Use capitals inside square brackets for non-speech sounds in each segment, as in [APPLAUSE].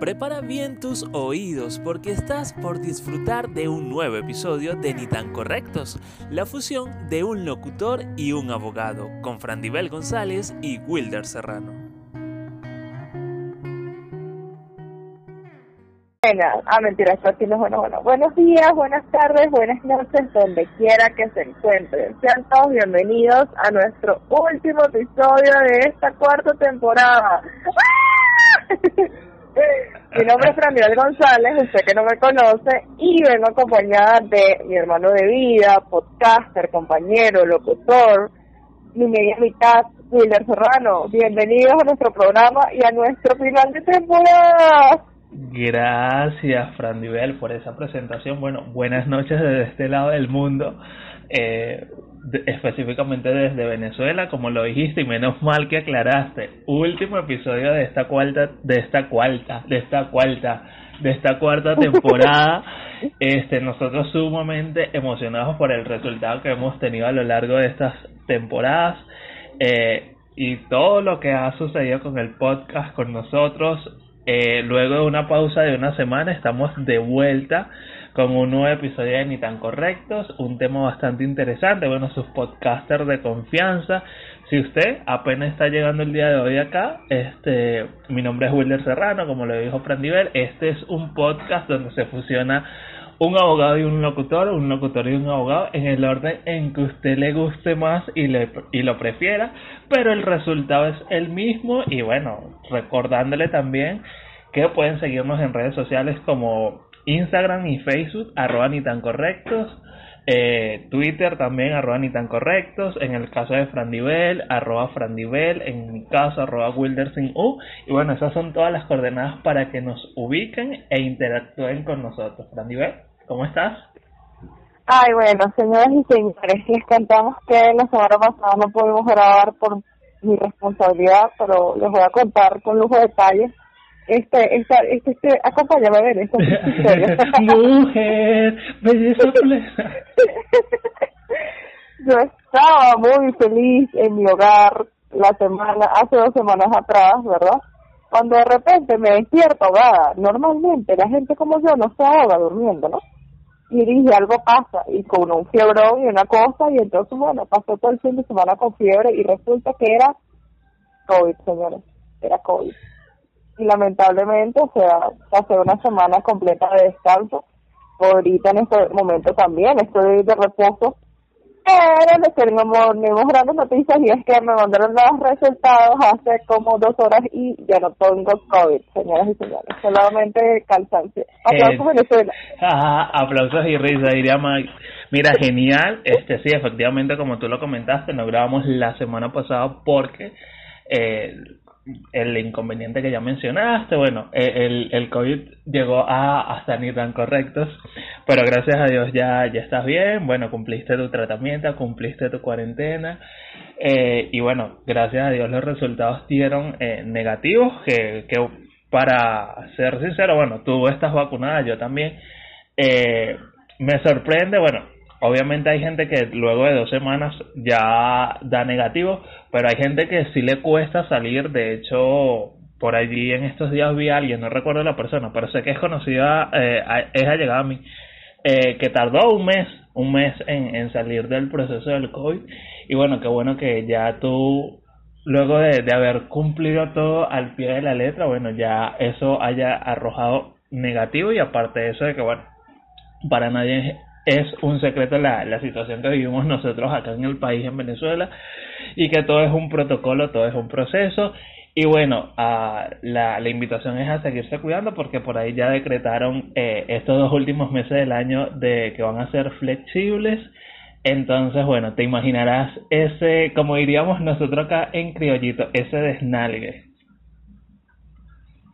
Prepara bien tus oídos porque estás por disfrutar de un nuevo episodio de Ni tan correctos, la fusión de un locutor y un abogado, con Frandibel González y Wilder Serrano. Ah, mentira, esto aquí no bueno, bueno. Buenos días, buenas tardes, buenas noches, donde quiera que se encuentren. Sean todos bienvenidos a nuestro último episodio de esta cuarta temporada. Mi nombre es Framil González, usted que no me conoce, y vengo acompañada de mi hermano de vida, podcaster, compañero, locutor, mi media mitad, Wilder Serrano. Bienvenidos a nuestro programa y a nuestro final de temporada. Gracias, Fran por esa presentación. Bueno, buenas noches desde este lado del mundo. Eh, específicamente desde Venezuela, como lo dijiste, y menos mal que aclaraste. Último episodio de esta cuarta, de esta cuarta, de esta cuarta, de esta cuarta temporada. [LAUGHS] este, nosotros sumamente emocionados por el resultado que hemos tenido a lo largo de estas temporadas. Eh, y todo lo que ha sucedido con el podcast con nosotros. Eh, luego de una pausa de una semana estamos de vuelta con un nuevo episodio de Ni tan Correctos, un tema bastante interesante, bueno, sus podcasters de confianza. Si usted apenas está llegando el día de hoy acá, este, mi nombre es Wilder Serrano, como lo dijo Prandivel, este es un podcast donde se fusiona un abogado y un locutor, un locutor y un abogado en el orden en que usted le guste más y, le, y lo prefiera, pero el resultado es el mismo y bueno, recordándole también que pueden seguirnos en redes sociales como Instagram y Facebook, arroba ni tan correctos. Eh, Twitter también, arroba ni tan correctos. En el caso de Frandivel, arroba Frandivel. En mi caso, arroba Wilder sin U. Y bueno, esas son todas las coordenadas para que nos ubiquen e interactúen con nosotros. Frandivel, ¿cómo estás? Ay, bueno, señoras y señores, les contamos que la semana pasada no pudimos grabar por mi responsabilidad, pero les voy a contar con lujo de detalles este, esta, este, este, acompáñame a ver esta historia. [LAUGHS] Mujer, belleza [LAUGHS] plena. Yo estaba muy feliz en mi hogar la semana, hace dos semanas atrás, ¿verdad? Cuando de repente me despierto ahogada. Normalmente la gente como yo no se ahoga durmiendo, ¿no? Y dije, algo pasa, y con un fiebrón y una cosa, y entonces, bueno, pasó todo el fin de semana con fiebre, y resulta que era COVID, señores, era COVID y lamentablemente, o sea, pasé una semana completa de descanso. Ahorita en este momento también estoy de reposo. Pero les tenemos, grandes noticias y es que me mandaron los resultados hace como dos horas y ya no tengo COVID, señoras y señores. Solamente cansancio. Aplausos Venezuela. aplausos y risa, diría Mike. Mira, genial. Este sí, efectivamente, como tú lo comentaste, nos grabamos la semana pasada porque eh, el inconveniente que ya mencionaste, bueno, e, el, el COVID llegó a hasta ni tan correctos, pero gracias a Dios ya, ya estás bien, bueno, cumpliste tu tratamiento, cumpliste tu cuarentena, eh, y bueno, gracias a Dios los resultados dieron eh, negativos, que, que para ser sincero, bueno, tú estás vacunada, yo también, eh, me sorprende, bueno, obviamente hay gente que luego de dos semanas ya da negativo, pero hay gente que sí le cuesta salir. De hecho, por allí en estos días vi a alguien, no recuerdo la persona, pero sé que es conocida, eh, es allegada a mí, eh, que tardó un mes, un mes en, en salir del proceso del COVID. Y bueno, qué bueno que ya tú, luego de, de haber cumplido todo al pie de la letra, bueno, ya eso haya arrojado negativo y aparte de eso de que, bueno, para nadie es un secreto la, la situación que vivimos nosotros acá en el país, en Venezuela, y que todo es un protocolo, todo es un proceso. Y bueno, uh, la, la invitación es a seguirse cuidando porque por ahí ya decretaron eh, estos dos últimos meses del año de que van a ser flexibles. Entonces, bueno, te imaginarás ese, como diríamos nosotros acá en criollito, ese desnalgue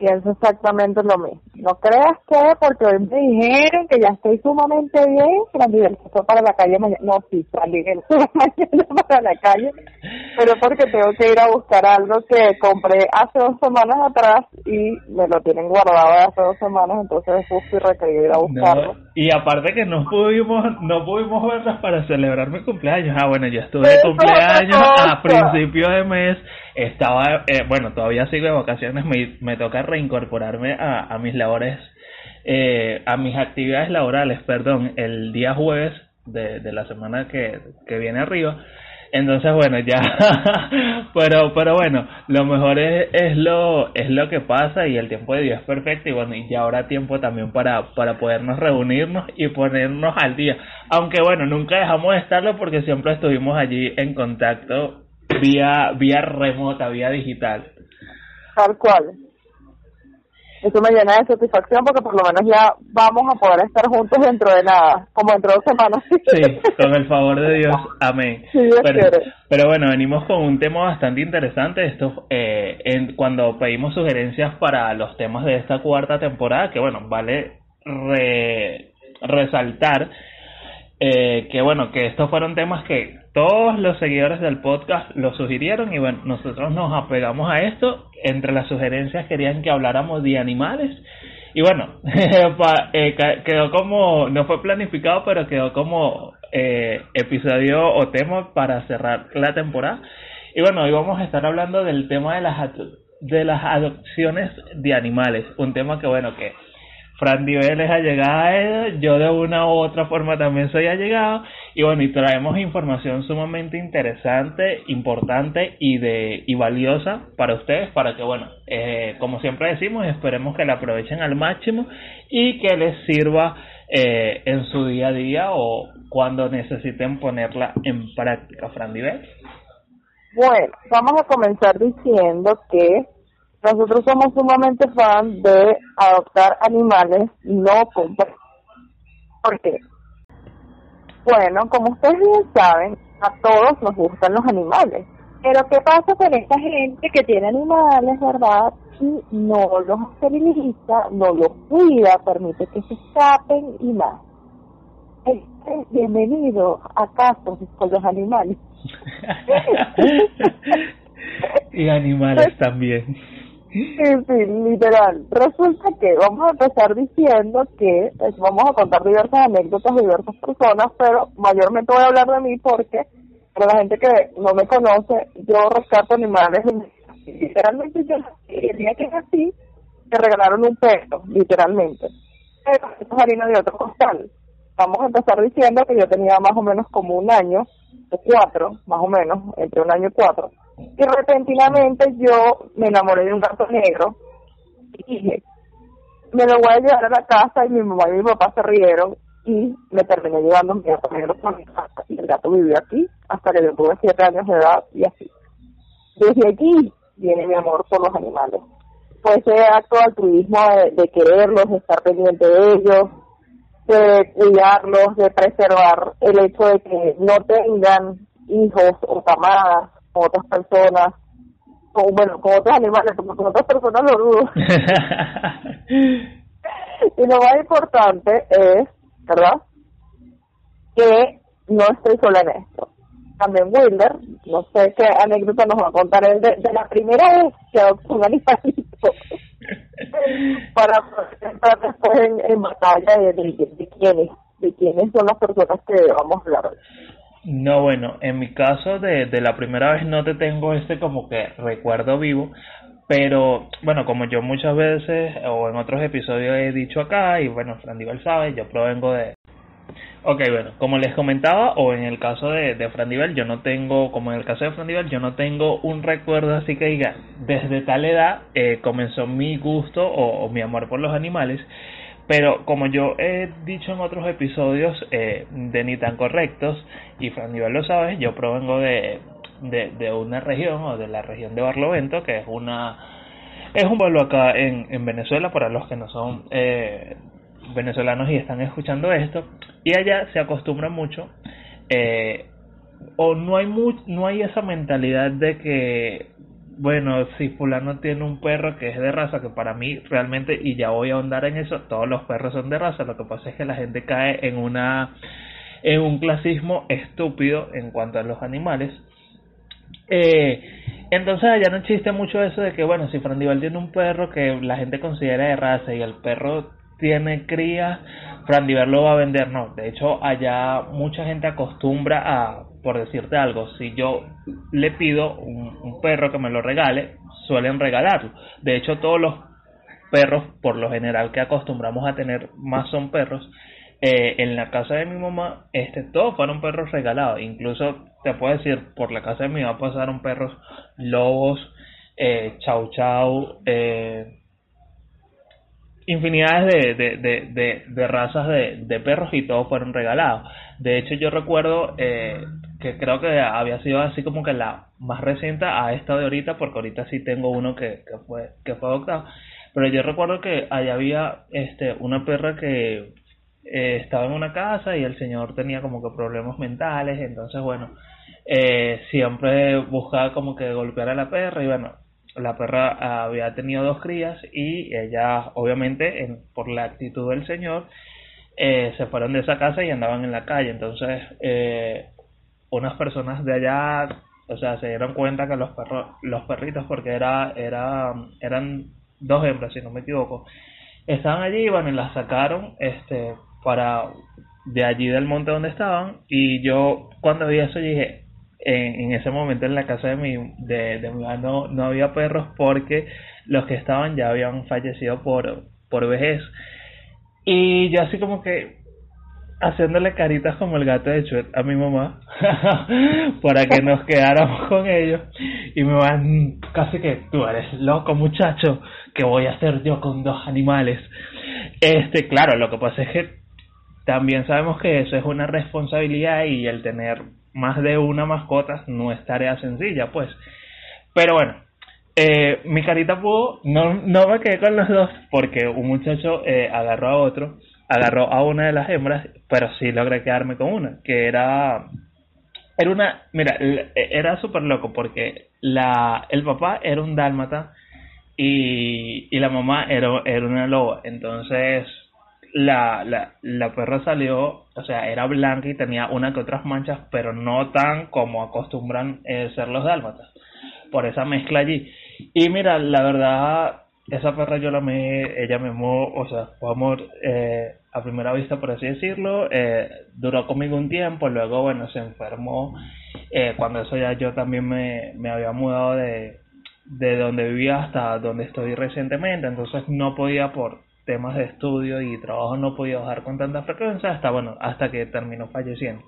pienso exactamente lo mismo. No creas que porque hoy me dijeron que ya estoy sumamente bien, Fran se fue para la calle mañana. No, sí, se fue [LAUGHS] mañana para la calle, pero porque tengo que ir a buscar algo que compré hace dos semanas atrás y me lo tienen guardado hace dos semanas, entonces es justo y requerido ir a buscarlo. y aparte que no pudimos, no pudimos verlas para celebrar mi cumpleaños. Ah, bueno, yo estuve de cumpleaños a principio de mes estaba, eh, bueno, todavía sigo de vacaciones, me, me toca reincorporarme a, a mis labores, eh, a mis actividades laborales, perdón, el día jueves de, de la semana que, que viene arriba. Entonces, bueno, ya, [LAUGHS] pero, pero bueno, lo mejor es, es lo, es lo que pasa y el tiempo de Dios es perfecto y bueno, y ya habrá tiempo también para, para podernos reunirnos y ponernos al día. Aunque bueno, nunca dejamos de estarlo porque siempre estuvimos allí en contacto vía, vía remota, vía digital. Tal cual. Eso me llena de satisfacción porque por lo menos ya vamos a poder estar juntos dentro de nada, como dentro de dos semanas. Sí, [LAUGHS] con el favor de Dios, amén. Sí, Dios pero, pero bueno, venimos con un tema bastante interesante. Esto, eh, en, cuando pedimos sugerencias para los temas de esta cuarta temporada, que bueno, vale re, resaltar eh, que bueno, que estos fueron temas que todos los seguidores del podcast lo sugirieron y bueno, nosotros nos apegamos a esto. Entre las sugerencias querían que habláramos de animales y bueno, [LAUGHS] eh, quedó como, no fue planificado, pero quedó como eh, episodio o tema para cerrar la temporada. Y bueno, hoy vamos a estar hablando del tema de las, de las adopciones de animales, un tema que bueno, que Fran Divel es allegada a él, yo de una u otra forma también soy allegado y bueno, y traemos información sumamente interesante, importante y de y valiosa para ustedes para que bueno, eh, como siempre decimos, esperemos que la aprovechen al máximo y que les sirva eh, en su día a día o cuando necesiten ponerla en práctica, Fran Divel. Bueno, vamos a comenzar diciendo que nosotros somos sumamente fan de adoptar animales, no comprar. ¿Por qué? Bueno, como ustedes bien saben, a todos nos gustan los animales. Pero ¿qué pasa con esta gente que tiene animales, verdad? Y no los esteriliza, no los cuida, permite que se escapen y más. Este, bienvenido a casos con los animales. [LAUGHS] [LAUGHS] y animales también. Sí, sí, literal. Resulta que vamos a empezar diciendo que pues, vamos a contar diversas anécdotas de diversas personas, pero mayormente voy a hablar de mí porque para la gente que no me conoce, yo rescato animales. Literalmente yo el día que nací, me regalaron un perro, literalmente. Pero es harina de otro costal. Vamos a empezar diciendo que yo tenía más o menos como un año, o cuatro, más o menos, entre un año y cuatro y repentinamente yo me enamoré de un gato negro y dije, me lo voy a llevar a la casa y mi mamá y mi papá se rieron y me terminé llevando mi gato negro por mi casa y el gato vivió aquí hasta que yo tuve siete años de edad y así. Desde aquí viene mi amor por los animales. Pues ese acto de altruismo de, de quererlos, de estar pendiente de ellos, de cuidarlos, de preservar el hecho de que no tengan hijos o camadas con otras personas, con, bueno, con otros animales, con otras personas lo dudo. [LAUGHS] y lo más importante es, ¿verdad? Que no estoy sola en esto. También Wilder, no sé qué anécdota nos va a contar él de, de la primera vez que adoptó un animalito [LAUGHS] para, para después en, en batalla de, de, de quiénes, de quiénes son las personas que vamos a hablar hoy. No, bueno, en mi caso de, de la primera vez no te tengo este como que recuerdo vivo, pero bueno, como yo muchas veces o en otros episodios he dicho acá, y bueno, Fran Divel sabe, yo provengo de... Ok, bueno, como les comentaba, o en el caso de, de Fran Divel, yo no tengo, como en el caso de Fran Divel, yo no tengo un recuerdo así que diga, desde tal edad eh, comenzó mi gusto o mi amor por los animales, pero como yo he dicho en otros episodios eh, de Ni tan correctos, y Fran Nivel lo sabe, yo provengo de, de, de, una región, o de la región de Barlovento, que es una es un pueblo acá en, en Venezuela, para los que no son eh, venezolanos y están escuchando esto, y allá se acostumbra mucho, eh, o no hay, mu no hay esa mentalidad de que bueno, si fulano tiene un perro que es de raza, que para mí realmente, y ya voy a ahondar en eso, todos los perros son de raza, lo que pasa es que la gente cae en una en un clasismo estúpido en cuanto a los animales. Eh, entonces allá no existe mucho eso de que, bueno, si Frandival tiene un perro que la gente considera de raza y el perro tiene crías, Frandival lo va a vender, no. De hecho, allá mucha gente acostumbra a por decirte algo, si yo le pido un, perro que me lo regale, suelen regalarlo. De hecho, todos los perros, por lo general que acostumbramos a tener más son perros, eh, en la casa de mi mamá, este, todos fueron perros regalados. Incluso te puedo decir, por la casa de mi mamá pasaron perros lobos, eh, chau chau, eh, infinidades de, de, de, de, razas de, perros y todos fueron regalados. De hecho, yo recuerdo eh, que creo que había sido así como que la más reciente a esta de ahorita, porque ahorita sí tengo uno que, fue que fue adoptado. Pero yo recuerdo que allá había este una perra que eh, estaba en una casa y el señor tenía como que problemas mentales, entonces bueno, eh, siempre buscaba como que golpear a la perra y bueno, la perra había tenido dos crías y ella obviamente en, por la actitud del señor eh, se fueron de esa casa y andaban en la calle, entonces eh, unas personas de allá o sea se dieron cuenta que los perros los perritos porque era era eran dos hembras si no me equivoco estaban allí bueno y las sacaron este para de allí del monte donde estaban y yo cuando vi eso dije en, en ese momento en la casa de mi de, de mi no, no había perros porque los que estaban ya habían fallecido por por vejez. Y yo así como que haciéndole caritas como el gato de Chuet a mi mamá [LAUGHS] para que nos quedáramos con ellos. Y me van casi que tú eres loco muchacho que voy a hacer yo con dos animales este claro lo que pasa es que también sabemos que eso es una responsabilidad y el tener más de una mascota no es tarea sencilla, pues. Pero bueno, eh, mi carita pudo, no, no me quedé con los dos porque un muchacho eh, agarró a otro, agarró a una de las hembras, pero sí logré quedarme con una, que era, era una, mira, era súper loco porque la, el papá era un dálmata y, y la mamá era, era una loba, entonces la, la, la perra salió, o sea, era blanca y tenía una que otras manchas, pero no tan como acostumbran eh, ser los dálmatas, por esa mezcla allí. Y mira, la verdad, esa perra yo la amé, ella me amó, o sea, fue amor eh, a primera vista, por así decirlo, eh, duró conmigo un tiempo, luego, bueno, se enfermó, eh, cuando eso ya yo también me, me había mudado de, de donde vivía hasta donde estoy recientemente, entonces no podía por temas de estudio y trabajo no podía bajar con tanta frecuencia hasta bueno hasta que terminó falleciendo.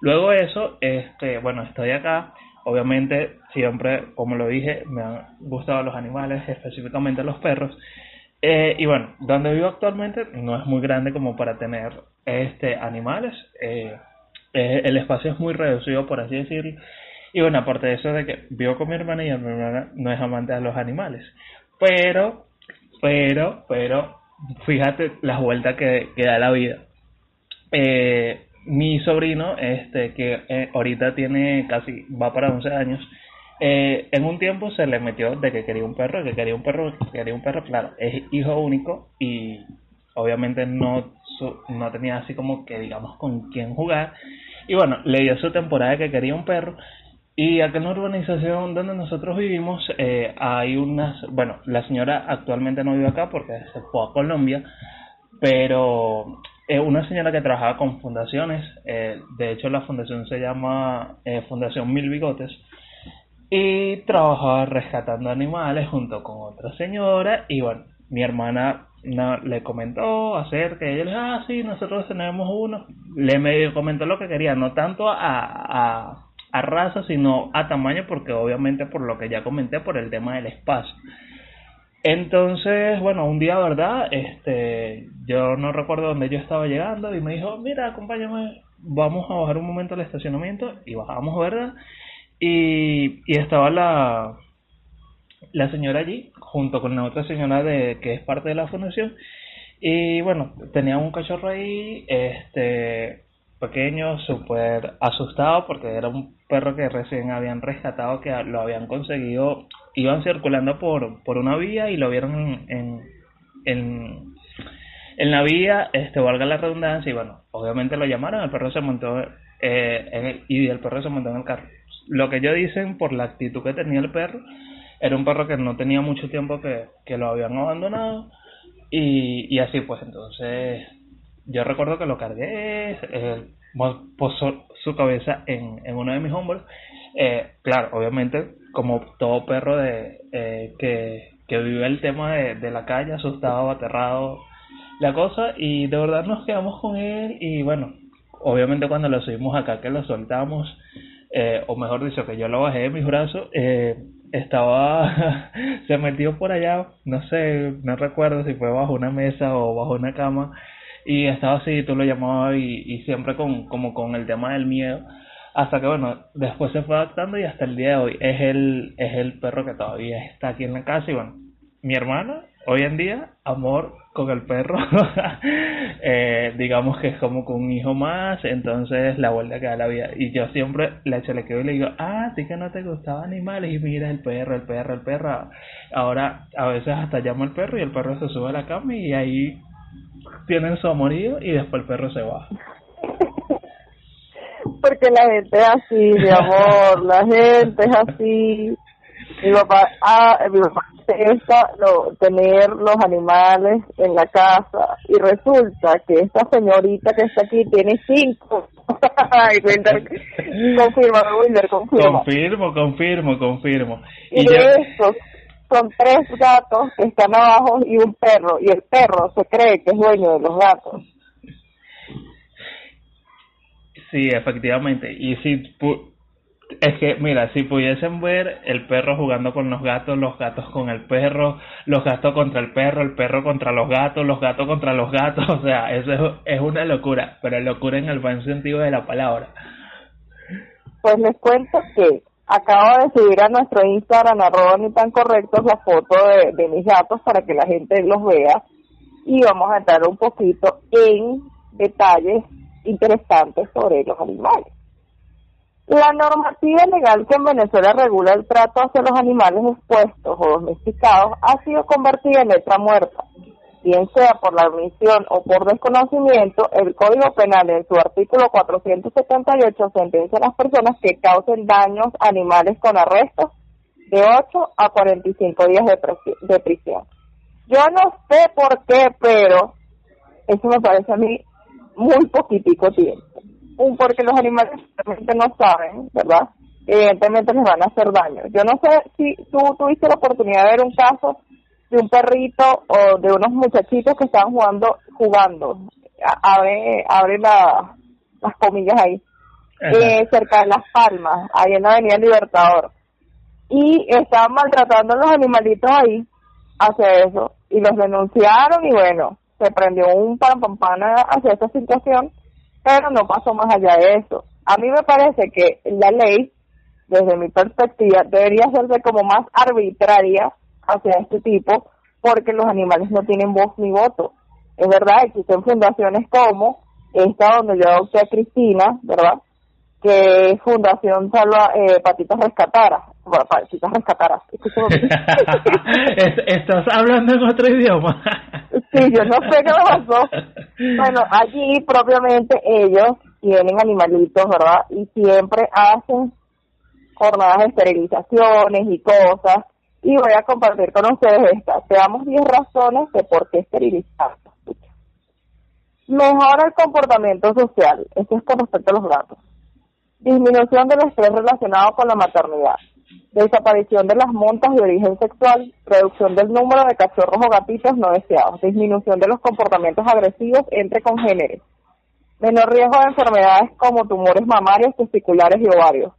Luego de eso este bueno estoy acá. Obviamente siempre como lo dije me han gustado los animales específicamente los perros eh, y bueno donde vivo actualmente no es muy grande como para tener este animales. Eh, eh, el espacio es muy reducido por así decirlo. Y bueno aparte de eso de que vivo con mi hermana y mi hermana no es amante de los animales. Pero pero pero fíjate las vueltas que, que da la vida. Eh, mi sobrino, este, que ahorita tiene casi, va para 11 años, eh, en un tiempo se le metió de que quería un perro, que quería un perro, que quería un perro, claro, es hijo único y obviamente no, no tenía así como que digamos con quién jugar. Y bueno, le dio su temporada que quería un perro y acá en la urbanización donde nosotros vivimos eh, hay unas, bueno, la señora actualmente no vive acá porque se fue a Colombia, pero es una señora que trabajaba con fundaciones, eh, de hecho la fundación se llama eh, Fundación Mil Bigotes, y trabajaba rescatando animales junto con otra señora, y bueno, mi hermana le comentó acerca que ella ah, sí, nosotros tenemos uno, le medio comentó lo que quería, no tanto a, a a raza, sino a tamaño, porque obviamente por lo que ya comenté, por el tema del espacio. Entonces, bueno, un día, ¿verdad? Este, yo no recuerdo dónde yo estaba llegando y me dijo, mira, acompáñame, vamos a bajar un momento al estacionamiento y bajamos, ¿verdad? Y, estaba la, la señora allí, junto con la otra señora de que es parte de la fundación. Y bueno, tenía un cachorro ahí, este, pequeño, súper asustado porque era un perro que recién habían rescatado, que lo habían conseguido, iban circulando por, por una vía y lo vieron en, en, en la vía, este valga la redundancia, y bueno, obviamente lo llamaron, el perro se montó eh, en el, y el perro se montó en el carro. Lo que ellos dicen por la actitud que tenía el perro, era un perro que no tenía mucho tiempo que, que lo habían abandonado y, y así pues entonces yo recuerdo que lo cargué, eh, posó su cabeza en, en uno de mis hombros. Eh, claro, obviamente, como todo perro de eh, que, que vive el tema de, de la calle, asustado, aterrado, la cosa, y de verdad nos quedamos con él, y bueno, obviamente cuando lo subimos acá, que lo soltamos, eh, o mejor dicho, que yo lo bajé de mis brazos, eh, estaba, [LAUGHS] se metió por allá, no sé, no recuerdo si fue bajo una mesa o bajo una cama, y estaba así, tú lo llamabas y, y siempre con, como con el tema del miedo, hasta que bueno, después se fue adaptando y hasta el día de hoy es el, es el perro que todavía está aquí en la casa y bueno, mi hermana hoy en día, amor con el perro, [LAUGHS] eh, digamos que es como con un hijo más, entonces la vuelta que da la vida. Y yo siempre le quedo y le digo, ah, sí que no te gustaban animales, y mira el perro, el perro, el perro. Ahora a veces hasta llamo al perro y el perro se sube a la cama y ahí tienen su amorío y después el perro se va. [LAUGHS] Porque la gente es así, mi amor, la gente es así. Mi papá, ah, mi papá esta, lo, tener los animales en la casa y resulta que esta señorita que está aquí tiene cinco. [LAUGHS] confirma, Wilder, confirma. Confirmo, confirmo, confirmo. Y, y de estos son tres gatos que están abajo y un perro, y el perro se cree que es dueño de los gatos. Sí, efectivamente. Y si es que, mira, si pudiesen ver el perro jugando con los gatos, los gatos con el perro, los gatos contra el perro, el perro contra los gatos, los gatos contra los gatos, [LAUGHS] o sea, eso es, una locura, pero locura en el buen sentido de la palabra. Pues les cuento que acabo de subir a nuestro Instagram, arroba ni tan correctos, la foto de, de mis gatos para que la gente los vea y vamos a entrar un poquito en detalles interesantes sobre los animales. La normativa legal que en Venezuela regula el trato hacia los animales expuestos o domesticados ha sido convertida en letra muerta. Bien sea por la omisión o por desconocimiento, el Código Penal en su artículo 478 sentencia a las personas que causen daños animales con arrestos de 8 a 45 días de, prisión. Yo no sé por qué, pero eso me parece a mí muy poquitico tiempo un porque los animales realmente no saben, ¿verdad? Evidentemente les van a hacer daño. Yo no sé si tú tuviste la oportunidad de ver un caso de un perrito o de unos muchachitos que estaban jugando, jugando, abre, abre la, las comillas ahí, eh, cerca de Las Palmas, ahí en la Avenida Libertador. Y estaban maltratando a los animalitos ahí, hacia eso, y los denunciaron y bueno, se prendió un pampana hacia esa situación pero no pasó más allá de eso. A mí me parece que la ley, desde mi perspectiva, debería serse como más arbitraria hacia este tipo, porque los animales no tienen voz ni voto. Es verdad, existen fundaciones como esta donde yo adopté a Cristina, ¿verdad? Que Fundación Salva eh, Patitas Rescataras. Bueno, Patitas Rescataras. [LAUGHS] ¿Estás hablando en otro idioma? Sí, yo no sé qué pasó. Bueno, allí propiamente ellos tienen animalitos, ¿verdad? Y siempre hacen jornadas de esterilizaciones y cosas. Y voy a compartir con ustedes esta. Veamos 10 razones de por qué esterilizar. Mejora el comportamiento social. Esto es con respecto a los gatos. Disminución del estrés relacionado con la maternidad desaparición de las montas de origen sexual, reducción del número de cachorros o gatitos no deseados, disminución de los comportamientos agresivos entre congéneres, menor riesgo de enfermedades como tumores mamarios, testiculares y ovarios,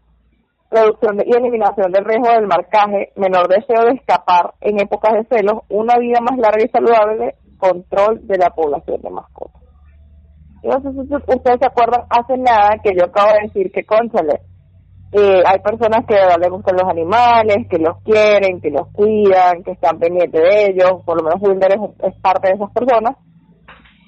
reducción y eliminación del riesgo del marcaje, menor deseo de escapar en épocas de celos, una vida más larga y saludable, control de la población de mascotas. no sé si ustedes se acuerdan hace nada que yo acabo de decir que, conchale, eh, hay personas que les gustan los animales, que los quieren, que los cuidan, que están pendientes de ellos, por lo menos Wilder es, parte de esas personas,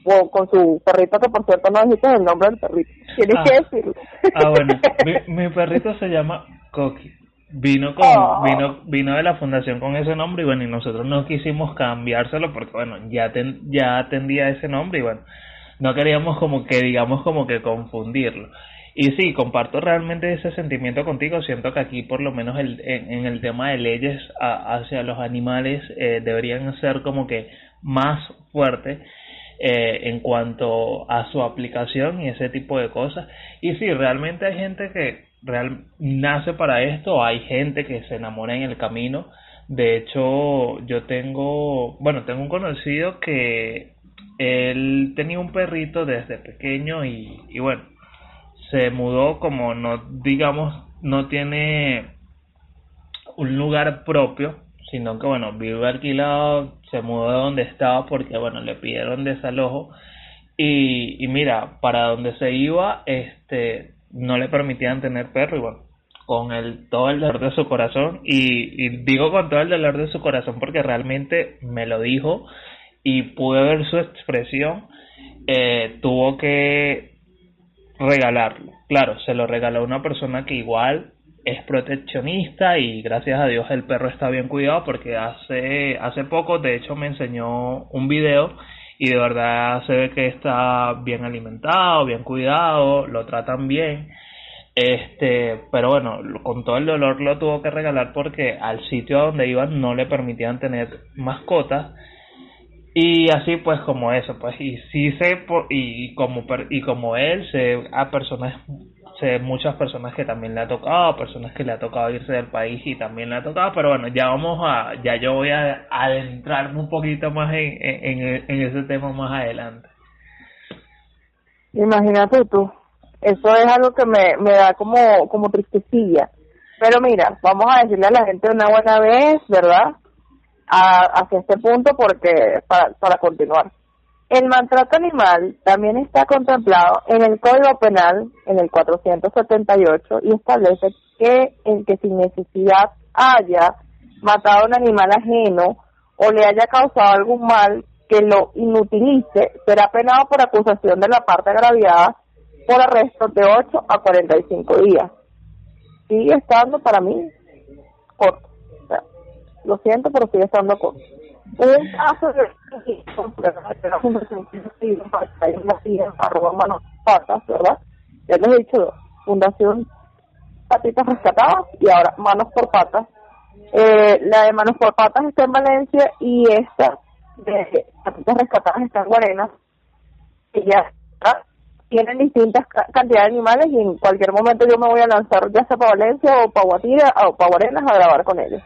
o con su perrito, que por cierto no dijiste el nombre del perrito, tienes ah. que decirlo. Ah, bueno, [LAUGHS] mi, perrito se llama Coqui. Vino con, ah. vino, vino de la fundación con ese nombre y bueno, y nosotros no quisimos cambiárselo porque bueno, ya ten, ya atendía ese nombre y bueno, no queríamos como que digamos como que confundirlo. Y sí, comparto realmente ese sentimiento contigo. Siento que aquí, por lo menos el, en, el tema de leyes hacia los animales, eh, deberían ser como que más fuertes. eh, en cuanto a su aplicación y ese tipo de cosas. Y sí, realmente hay gente que real, nace para esto, hay gente que se enamora en el camino. De hecho, yo tengo, bueno, tengo un conocido que él tenía un perrito desde pequeño y, y bueno, se mudó como no, digamos, no tiene un lugar propio, sino que bueno, vive alquilado, se mudó de donde estaba porque bueno, le pidieron desalojo. Y, y mira, para donde se iba, este, no le permitían tener perro y bueno, con el todo el dolor de su corazón. Y, digo con todo el dolor de su corazón porque realmente me lo dijo y pude ver su expresión, eh, tuvo que regalarlo. Claro, se lo regaló a una persona que igual es proteccionista y gracias a Dios el perro está bien cuidado porque hace hace poco de hecho me enseñó un video y de verdad se ve que está bien alimentado, bien cuidado, lo tratan bien. Este, pero bueno, con todo el dolor lo tuvo que regalar porque al sitio donde iban no le permitían tener mascotas y así pues como eso, pues y sí sé y como y como él sé a personas sé muchas personas que también le ha tocado, personas que le ha tocado irse del país y también le ha tocado, pero bueno, ya vamos a, ya yo voy a adentrarme un poquito más en, en, en ese tema más adelante. Imagínate tú, eso es algo que me, me da como, como tristecilla. Pero mira, vamos a decirle a la gente una buena vez, ¿verdad? A, hacia este punto porque para, para continuar. El maltrato animal también está contemplado en el Código Penal, en el 478, y establece que el que sin necesidad haya matado a un animal ajeno o le haya causado algún mal que lo inutilice, será penado por acusación de la parte agraviada por arresto de 8 a 45 días. Sigue estando para mí corto. Lo siento, pero sigue estando corto un caso de fundación arroba manos patas, ¿verdad? Ya les he dicho, fundación patitas rescatadas y ahora manos por patas. Eh, la de manos por patas está en Valencia y esta de patitas rescatadas está en Guarenas. Y ya tienen distintas cantidades de animales y en cualquier momento yo me voy a lanzar ya sea para Valencia o para Guatira o para Guarenas a grabar con ellos.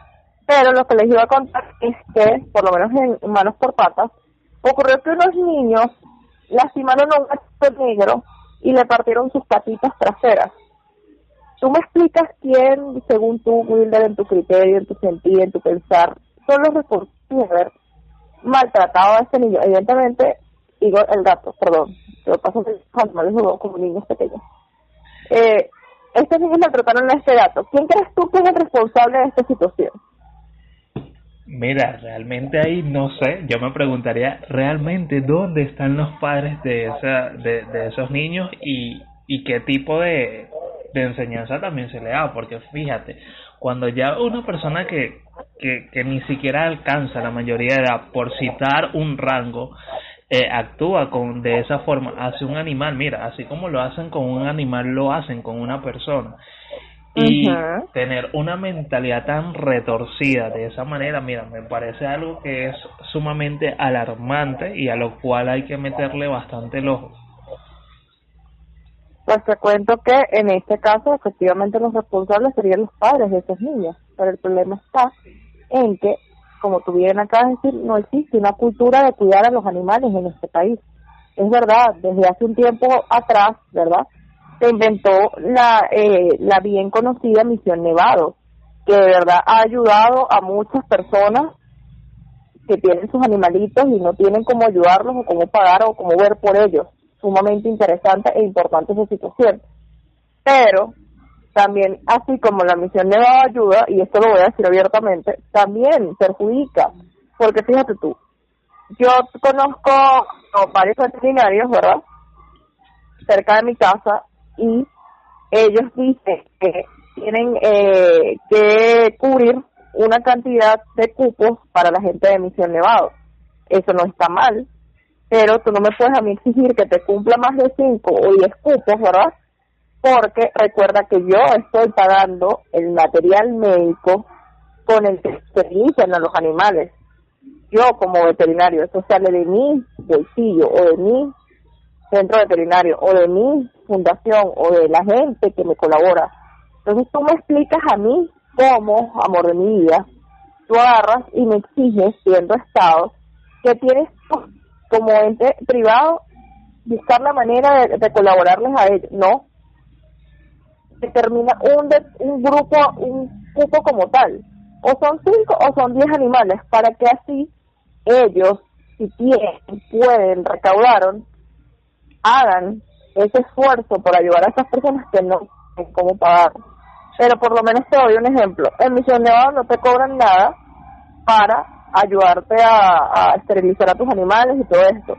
Pero lo que les iba a contar es que, por lo menos en Manos por Patas, ocurrió que unos niños lastimaron a un gato negro y le partieron sus patitas traseras. ¿Tú me explicas quién, según tú, Wilder, en tu criterio, en tu sentido, en tu pensar, son los responsables de haber maltratado a este niño? Evidentemente, digo el gato, perdón, pero pasa que los animales como niños pequeños. Eh, estos niños maltrataron a este gato. ¿Quién crees tú que es el responsable de esta situación? Mira, realmente ahí no sé, yo me preguntaría realmente dónde están los padres de, esa, de, de esos niños y, y qué tipo de, de enseñanza también se le da, porque fíjate, cuando ya una persona que, que, que ni siquiera alcanza la mayoría de edad, por citar un rango, eh, actúa con de esa forma hace un animal, mira, así como lo hacen con un animal, lo hacen con una persona y tener una mentalidad tan retorcida de esa manera, mira, me parece algo que es sumamente alarmante y a lo cual hay que meterle bastante el ojo. Pues te cuento que en este caso efectivamente los responsables serían los padres de esos niños, pero el problema está en que, como tú bien acabas de decir, no existe una cultura de cuidar a los animales en este país. Es verdad, desde hace un tiempo atrás, ¿verdad? Se inventó la, eh, la bien conocida Misión Nevado, que de verdad ha ayudado a muchas personas que tienen sus animalitos y no tienen cómo ayudarlos o cómo pagar o cómo ver por ellos. Sumamente interesante e importante esa situación. Pero también, así como la Misión Nevado ayuda, y esto lo voy a decir abiertamente, también perjudica. Porque fíjate tú, yo conozco varios veterinarios, ¿verdad? Cerca de mi casa y ellos dicen que tienen eh, que cubrir una cantidad de cupos para la gente de Misión Nevado. Eso no está mal, pero tú no me puedes a mí exigir que te cumpla más de 5 o 10 cupos, ¿verdad? Porque recuerda que yo estoy pagando el material médico con el que se utilizan a los animales. yo como veterinario, eso sale de mi bolsillo o de mi centro veterinario o de mi fundación o de la gente que me colabora. Entonces tú me explicas a mí cómo, amor de mi vida, tú agarras y me exiges, siendo Estado, que tienes como ente privado buscar la manera de, colaborarles a ellos. No. Determina un, un grupo, un grupo como tal. O son cinco o son diez animales, para que así ellos, si tienen, pueden, recaudaron, hagan ese esfuerzo por ayudar a esas personas que no tienen cómo pagar. Pero por lo menos te doy un ejemplo. En Misión Nevada no te cobran nada para ayudarte a, esterilizar a tus animales y todo esto.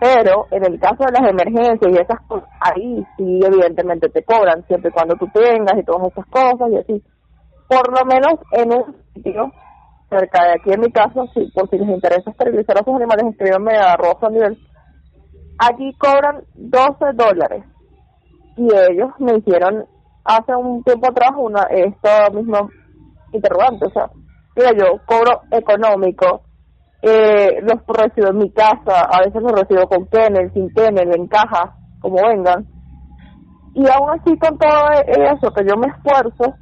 Pero en el caso de las emergencias y esas cosas, ahí sí evidentemente te cobran, siempre y cuando tú tengas y todas esas cosas y así. Por lo menos en un sitio cerca de aquí en mi caso, sí, por si les interesa esterilizar a sus animales, escríbanme a Rosa Nivel. Allí cobran 12 dólares y ellos me hicieron hace un tiempo atrás una esta misma interrogante, o sea, mira, yo cobro económico, eh, los recibo en mi casa, a veces los recibo con kennel, sin kennel, en caja, como vengan. Y aún así con todo eso que yo me esfuerzo,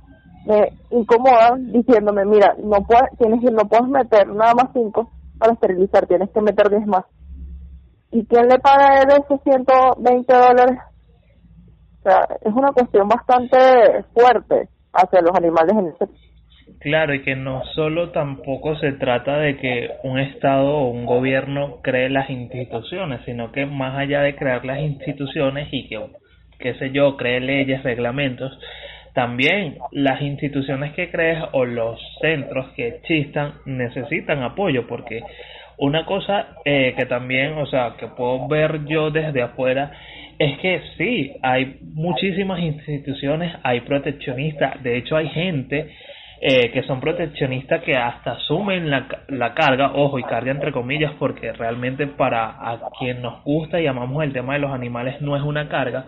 me incomodan diciéndome, mira, no puedes, tienes no puedes meter nada más cinco para esterilizar, tienes que meter diez más. ¿Y quién le paga él esos 120 dólares? O sea, es una cuestión bastante fuerte hacia los animales en ese Claro, y que no solo tampoco se trata de que un Estado o un gobierno cree las instituciones, sino que más allá de crear las instituciones y que, qué sé yo, cree leyes, reglamentos, también las instituciones que crees o los centros que existan necesitan apoyo porque una cosa eh, que también, o sea, que puedo ver yo desde afuera es que sí, hay muchísimas instituciones, hay proteccionistas, de hecho hay gente eh, que son proteccionistas que hasta asumen la, la carga, ojo, y carga entre comillas, porque realmente para a quien nos gusta y amamos el tema de los animales no es una carga,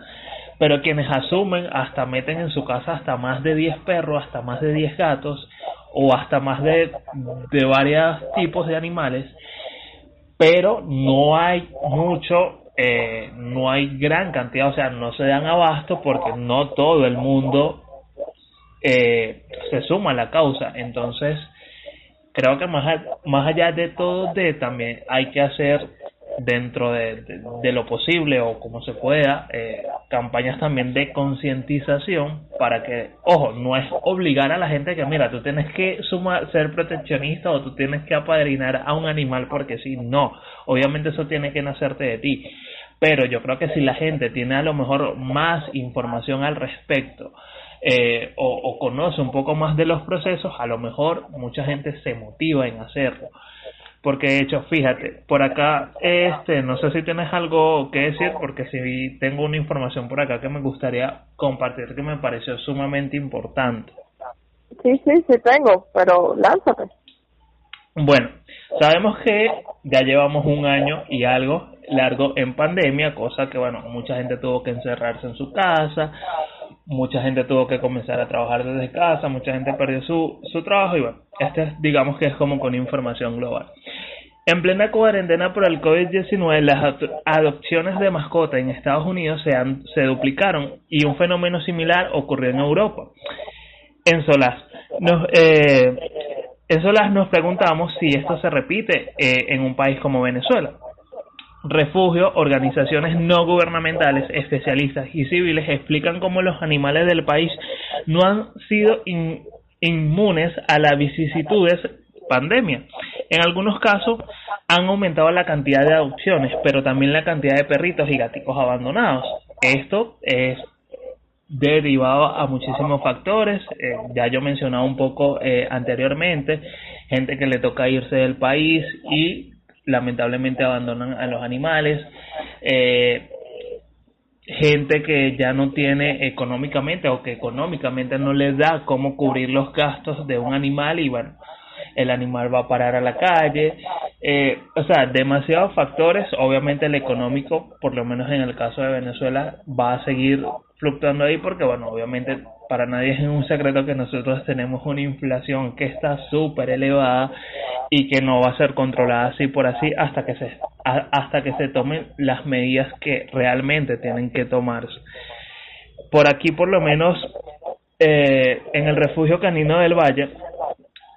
pero quienes asumen hasta meten en su casa hasta más de 10 perros, hasta más de 10 gatos o hasta más de, de varios tipos de animales, pero no hay mucho, eh, no hay gran cantidad, o sea, no se dan abasto porque no todo el mundo eh, se suma a la causa. Entonces, creo que más, más allá de todo, de también hay que hacer dentro de, de, lo posible o como se pueda eh, campañas también de concientización para que ojo no es obligar a la gente que mira tú tienes que sumar ser proteccionista o tú tienes que apadrinar a un animal porque si no obviamente eso tiene que nacerte de ti pero yo creo que si la gente tiene a lo mejor más información al respecto eh, o, conoce un poco más de los procesos, a lo mejor mucha gente se motiva en hacerlo. Porque de hecho, fíjate, por acá, este, no sé si tienes algo que decir, porque si tengo una información por acá que me gustaría compartir que me pareció sumamente importante. Sí, sí, sí tengo, pero lánzate. Bueno, sabemos que ya llevamos un año y algo largo en pandemia, cosa que, bueno, mucha gente tuvo que encerrarse en su casa, mucha gente tuvo que comenzar a trabajar desde casa, mucha gente perdió su, su trabajo y bueno, este digamos que es como con información global. En plena cuarentena por el COVID-19, las adopciones de mascotas en Estados Unidos se, han, se duplicaron y un fenómeno similar ocurrió en Europa. En Solas, nos, eh, en Solas nos preguntamos si esto se repite eh, en un país como Venezuela refugio, organizaciones no gubernamentales, especialistas y civiles explican cómo los animales del país no han sido inmunes a las vicisitudes pandemia. En algunos casos han aumentado la cantidad de adopciones, pero también la cantidad de perritos y gaticos abandonados. Esto es derivado a muchísimos factores, eh, ya yo mencionaba un poco eh, anteriormente, gente que le toca irse del país y lamentablemente abandonan a los animales, eh, gente que ya no tiene económicamente o que económicamente no les da cómo cubrir los gastos de un animal y bueno, el animal va a parar a la calle, eh, o sea, demasiados factores, obviamente el económico, por lo menos en el caso de Venezuela, va a seguir fluctuando ahí porque bueno, obviamente para nadie es un secreto que nosotros tenemos una inflación que está súper elevada y que no va a ser controlada así por así hasta que se hasta que se tomen las medidas que realmente tienen que tomarse. Por aquí por lo menos eh, en el refugio canino del Valle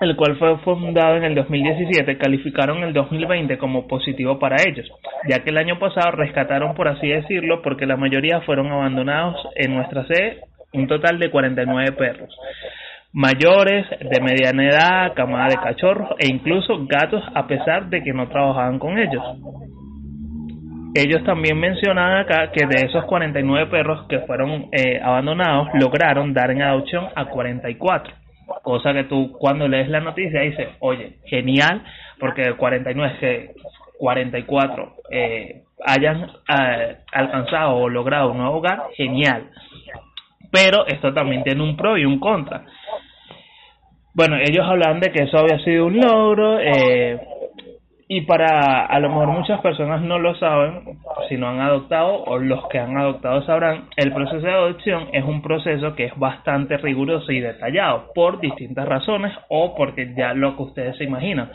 el cual fue fundado en el 2017, calificaron el 2020 como positivo para ellos, ya que el año pasado rescataron, por así decirlo, porque la mayoría fueron abandonados en nuestra sede, un total de 49 perros, mayores, de mediana edad, camada de cachorros e incluso gatos a pesar de que no trabajaban con ellos. Ellos también mencionan acá que de esos 49 perros que fueron eh, abandonados, lograron dar en adopción a 44 Cosa que tú cuando lees la noticia dices, oye, genial, porque 49 es que 44 eh, hayan eh, alcanzado o logrado un nuevo hogar, genial. Pero esto también tiene un pro y un contra. Bueno, ellos hablan de que eso había sido un logro, eh, y para, a lo mejor muchas personas no lo saben, si no han adoptado o los que han adoptado sabrán, el proceso de adopción es un proceso que es bastante riguroso y detallado por distintas razones o porque ya lo que ustedes se imaginan.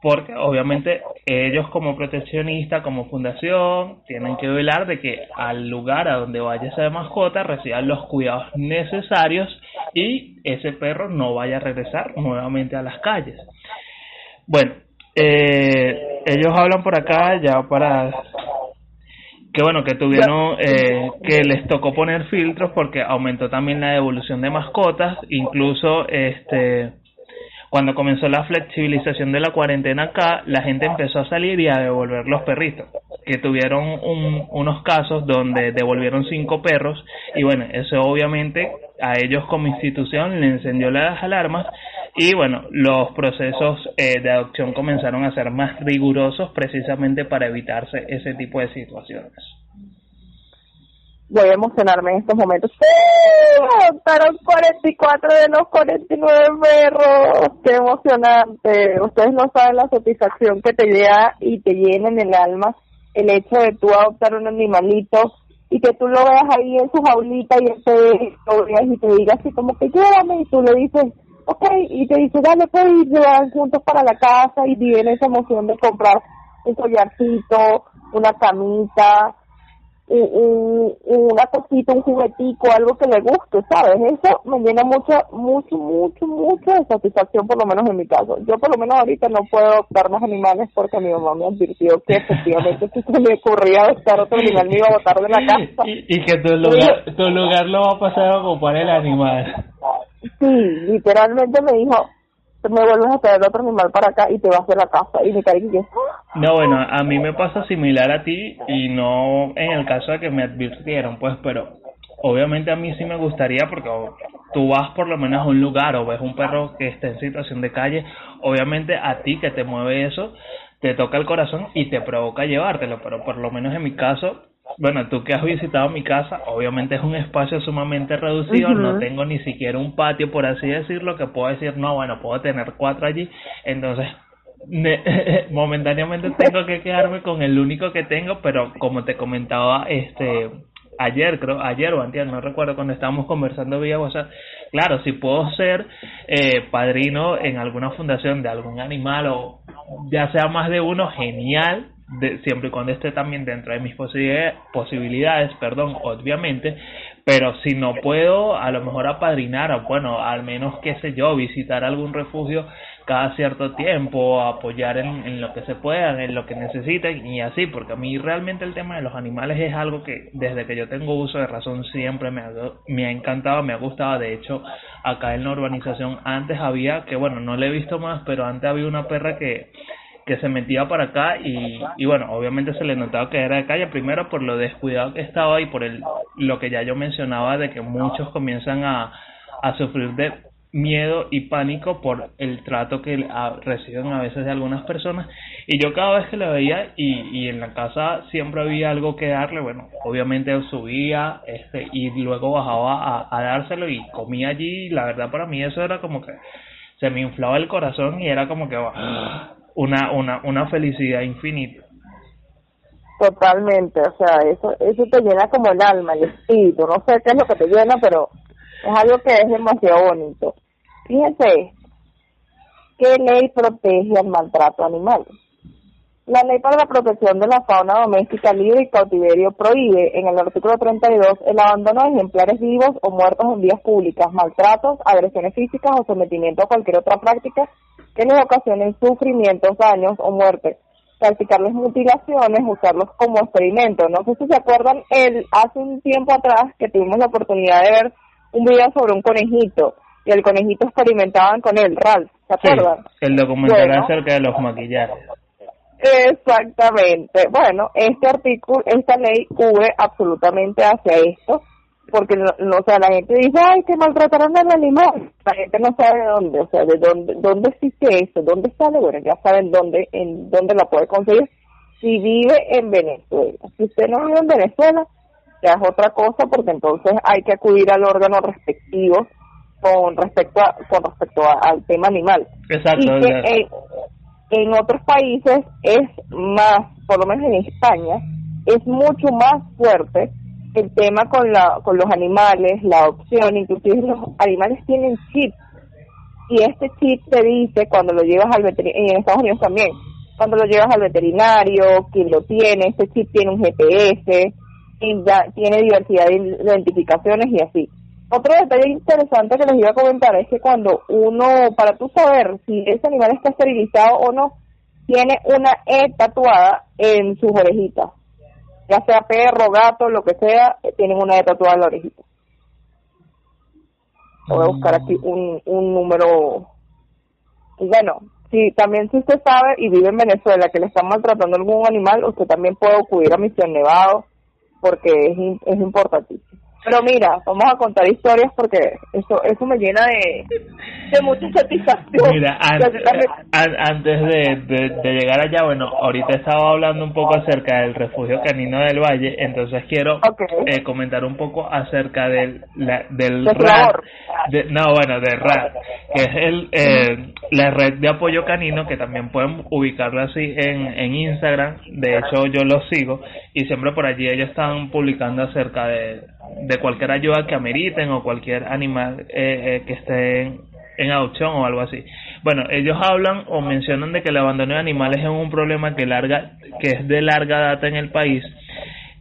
Porque obviamente ellos como proteccionista, como fundación, tienen que velar de que al lugar a donde vaya esa mascota reciban los cuidados necesarios y ese perro no vaya a regresar nuevamente a las calles. Bueno, eh, ellos hablan por acá ya para que bueno que tuvieron eh, que les tocó poner filtros porque aumentó también la devolución de mascotas incluso este cuando comenzó la flexibilización de la cuarentena acá la gente empezó a salir y a devolver los perritos que tuvieron unos casos donde devolvieron cinco perros y bueno eso obviamente a ellos como institución le encendió las alarmas y bueno, los procesos eh, de adopción comenzaron a ser más rigurosos precisamente para evitarse ese tipo de situaciones. Voy a emocionarme en estos momentos. ¡Sí! Adoptaron 44 de los 49 perros. ¡Qué emocionante! Ustedes no saben la satisfacción que te llega y te llena en el alma el hecho de tú adoptar un animalito y que tú lo veas ahí en su jaulita y él te, y te diga así como que llévame y tú le dices ok, y te dice, dale, pues, y van juntos para la casa y viene esa emoción de comprar un collarcito, una camita, un, una cosita, un juguetico, algo que le guste, ¿sabes? Eso me llena mucho, mucho, mucho, mucho de satisfacción, por lo menos en mi caso. Yo por lo menos ahorita no puedo adoptar más animales porque mi mamá me advirtió que efectivamente si [LAUGHS] se me ocurría adoptar otro animal me iba a botar de la casa. [LAUGHS] Y, que tu lugar, tu lugar lo va a pasar a ocupar el animal. [LAUGHS] Sí, literalmente me dijo, me vuelves a traer otro animal para acá y te vas de la casa. Y me que... No, bueno, a mí me pasa similar a ti y no en el caso de que me advirtieron, pues, pero obviamente a mí sí me gustaría porque tú vas por lo menos a un lugar o ves un perro que está en situación de calle, obviamente a ti que te mueve eso, te toca el corazón y te provoca llevártelo, pero por lo menos en mi caso bueno, tú que has visitado mi casa, obviamente es un espacio sumamente reducido, no tengo ni siquiera un patio, por así decirlo, que puedo decir, no, bueno, puedo tener cuatro allí, entonces [LAUGHS] momentáneamente tengo que quedarme con el único que tengo, pero como te comentaba este ayer, creo, ayer o antes, no recuerdo, cuando estábamos conversando vía WhatsApp, claro, si puedo ser eh, padrino en alguna fundación de algún animal o ya sea más de uno, genial, de, siempre y cuando esté también dentro de mis posibilidades, perdón, obviamente, pero si no puedo, a lo mejor apadrinar, o bueno, al menos, qué sé yo, visitar algún refugio cada cierto tiempo, apoyar en, en lo que se pueda, en lo que necesiten y así, porque a mí realmente el tema de los animales es algo que desde que yo tengo uso de razón siempre me ha, me ha encantado, me ha gustado, de hecho, acá en la urbanización antes había, que bueno, no le he visto más, pero antes había una perra que que se metía para acá y, y bueno, obviamente se le notaba que era de calle, primero por lo descuidado que estaba y por el, lo que ya yo mencionaba de que muchos comienzan a, a sufrir de miedo y pánico por el trato que reciben a veces de algunas personas. Y yo cada vez que le veía y, y en la casa siempre había algo que darle bueno obviamente subía este y luego bajaba a, a dárselo y comía allí y la verdad para mí eso era como que se me inflaba el corazón y era como que una, una, una felicidad infinita. Totalmente, o sea, eso, eso te llena como el alma, el espíritu, no sé qué es lo que te llena, pero Es algo que es demasiado bonito. Fíjense, ¿qué ley protege al maltrato animal? La ley para la protección de la fauna doméstica libre y cautiverio prohíbe en el artículo 32 el abandono de ejemplares vivos o muertos en vías públicas, maltratos, agresiones físicas o sometimiento a cualquier otra práctica que les ocasionen sufrimientos, daños o muerte, practicarles mutilaciones, usarlos como experimento. No sé si se acuerdan, el, hace un tiempo atrás que tuvimos la oportunidad de ver un video sobre un conejito y el conejito experimentaban con él, Ralph, ¿se acuerdan? el documental acerca de los maquillajes. Exactamente. Bueno, este artículo, esta ley cubre absolutamente hacia esto, porque no, no o sea, la gente dice, ay, que maltrataron al animal. La gente no sabe de dónde, o sea, de dónde, dónde existe eso, dónde sale, bueno, ya saben dónde, en dónde la puede conseguir. Si vive en Venezuela. Si usted no vive en Venezuela, ya es otra cosa, porque entonces hay que acudir al órgano respectivo con respecto a, con respecto al tema animal. Exacto. Y que, en otros países es más, por lo menos en España, es mucho más fuerte el tema con la con los animales, la adopción, inclusive los animales tienen chip y este chip te dice cuando lo llevas al veterinario, en Estados Unidos también, cuando lo llevas al veterinario, quién lo tiene, este chip tiene un GPS, tiene diversidad de identificaciones y así. Otro detalle interesante que les iba a comentar es que cuando uno, para tú saber si ese animal está esterilizado o no, tiene una E tatuada en sus orejitas. Ya sea perro, gato, lo que sea, tienen una E tatuada en la orejita. Voy a buscar aquí un, un número. Y bueno, si también si usted sabe y vive en Venezuela que le están maltratando a algún animal, usted también puede acudir a Misión Nevado porque es, es importantísimo. Pero mira, vamos a contar historias porque eso eso me llena de, de mucha satisfacción. Mira, [LAUGHS] antes, de, de, llegar allá, bueno, ahorita estaba hablando un poco acerca del refugio canino del Valle, entonces quiero eh, comentar un poco acerca del la, del RAD, no, bueno, del RAD, que es el eh, la red de apoyo canino, que también pueden ubicarlo así en, en Instagram, de hecho yo lo sigo, y siempre por allí ellos están publicando acerca de de cualquier ayuda que ameriten o cualquier animal eh, eh, que esté en, adopción o algo así. Bueno, ellos hablan o mencionan de que el abandono de animales es un problema que larga que es de larga data en el país.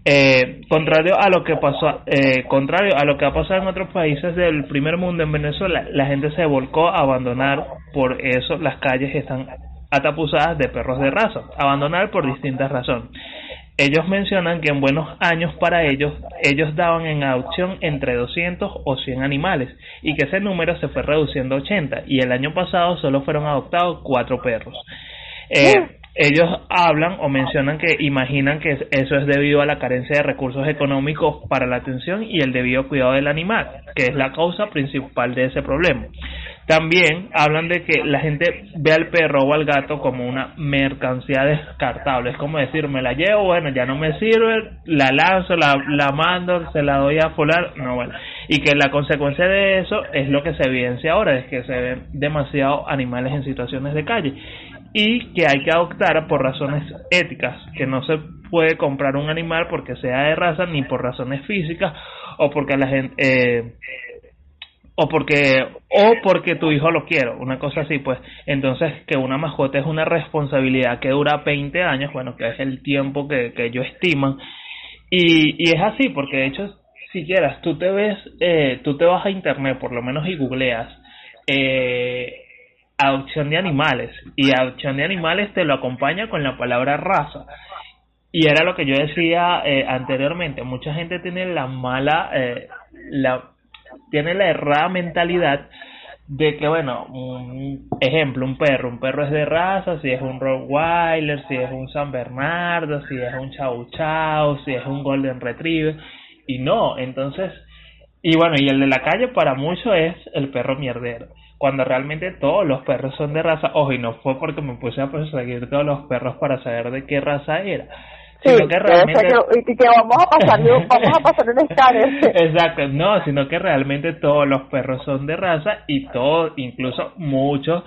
Eh, contrario a lo que pasó, contrario a lo que ha pasado en otros países del primer mundo en Venezuela, la gente se volcó a abandonar por eso las calles están atapuzadas de perros de raza, abandonar por distintas razones. Ellos mencionan que en buenos años para ellos, ellos daban en adopción entre 200 o 100 animales y que ese número se fue reduciendo a 80 y el año pasado solo fueron adoptados cuatro perros. Eh, ellos hablan o mencionan que imaginan que eso es debido a la carencia de recursos económicos para la atención y el debido cuidado del animal, que es la causa principal de ese problema. También hablan de que la gente ve al perro o al gato como una mercancía descartable. Es como decir, me la llevo, bueno, ya no me sirve, la lanzo, la, la mando, se la doy a folar. No, bueno. Y que la consecuencia de eso es lo que se evidencia ahora, es que se ven demasiados animales en situaciones de calle. Y que hay que adoptar por razones éticas, que no se puede comprar un animal porque sea de raza ni por razones físicas o porque la gente... Eh, o porque o porque tu hijo lo quiere, una cosa así, pues. Entonces que una mascota es una responsabilidad que dura 20 años, bueno, que es el tiempo que, que ellos estiman. Y, y es así, porque de hecho si quieras, tú te ves, eh, tú te vas a internet por lo menos y googleas eh, adopción de animales. Y adopción de animales te lo acompaña con la palabra raza. Y era lo que yo decía eh, anteriormente, mucha gente tiene la mala, eh, la tiene la errada mentalidad de que, bueno, un ejemplo, un perro, un perro es de raza, si es un Rottweiler, si es un San Bernardo, si es un Chow Chow, si es un Golden Retriever, y no, entonces, y bueno, y el de la calle para muchos es el perro mierdero, cuando realmente todos los perros son de raza, ojo, y no fue porque me puse a perseguir todos los perros para saber de qué raza era, sino que realmente... Que, que vamos a pasar, vamos a pasar un escáner. [LAUGHS] Exacto, no, sino que realmente todos los perros son de raza y todos, incluso muchos,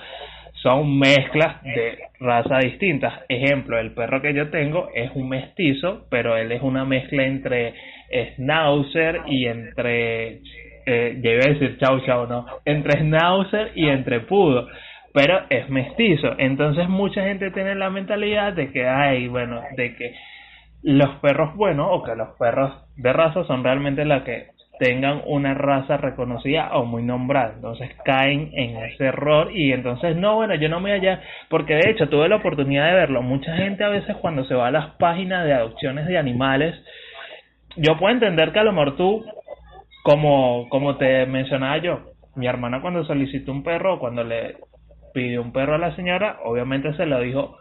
son mezclas de raza distintas. Ejemplo, el perro que yo tengo es un mestizo, pero él es una mezcla entre schnauzer y entre eh, a decir chau chau, no, entre schnauzer y entre pudo, pero es mestizo, entonces mucha gente tiene la mentalidad de que hay, bueno, de que los perros buenos o que los perros de raza son realmente la que tengan una raza reconocida o muy nombrada. Entonces caen en ese error y entonces no, bueno, yo no me allá, porque de hecho tuve la oportunidad de verlo. Mucha gente a veces cuando se va a las páginas de adopciones de animales, yo puedo entender que a lo mejor tú, como, como te mencionaba yo, mi hermana cuando solicitó un perro, cuando le pidió un perro a la señora, obviamente se lo dijo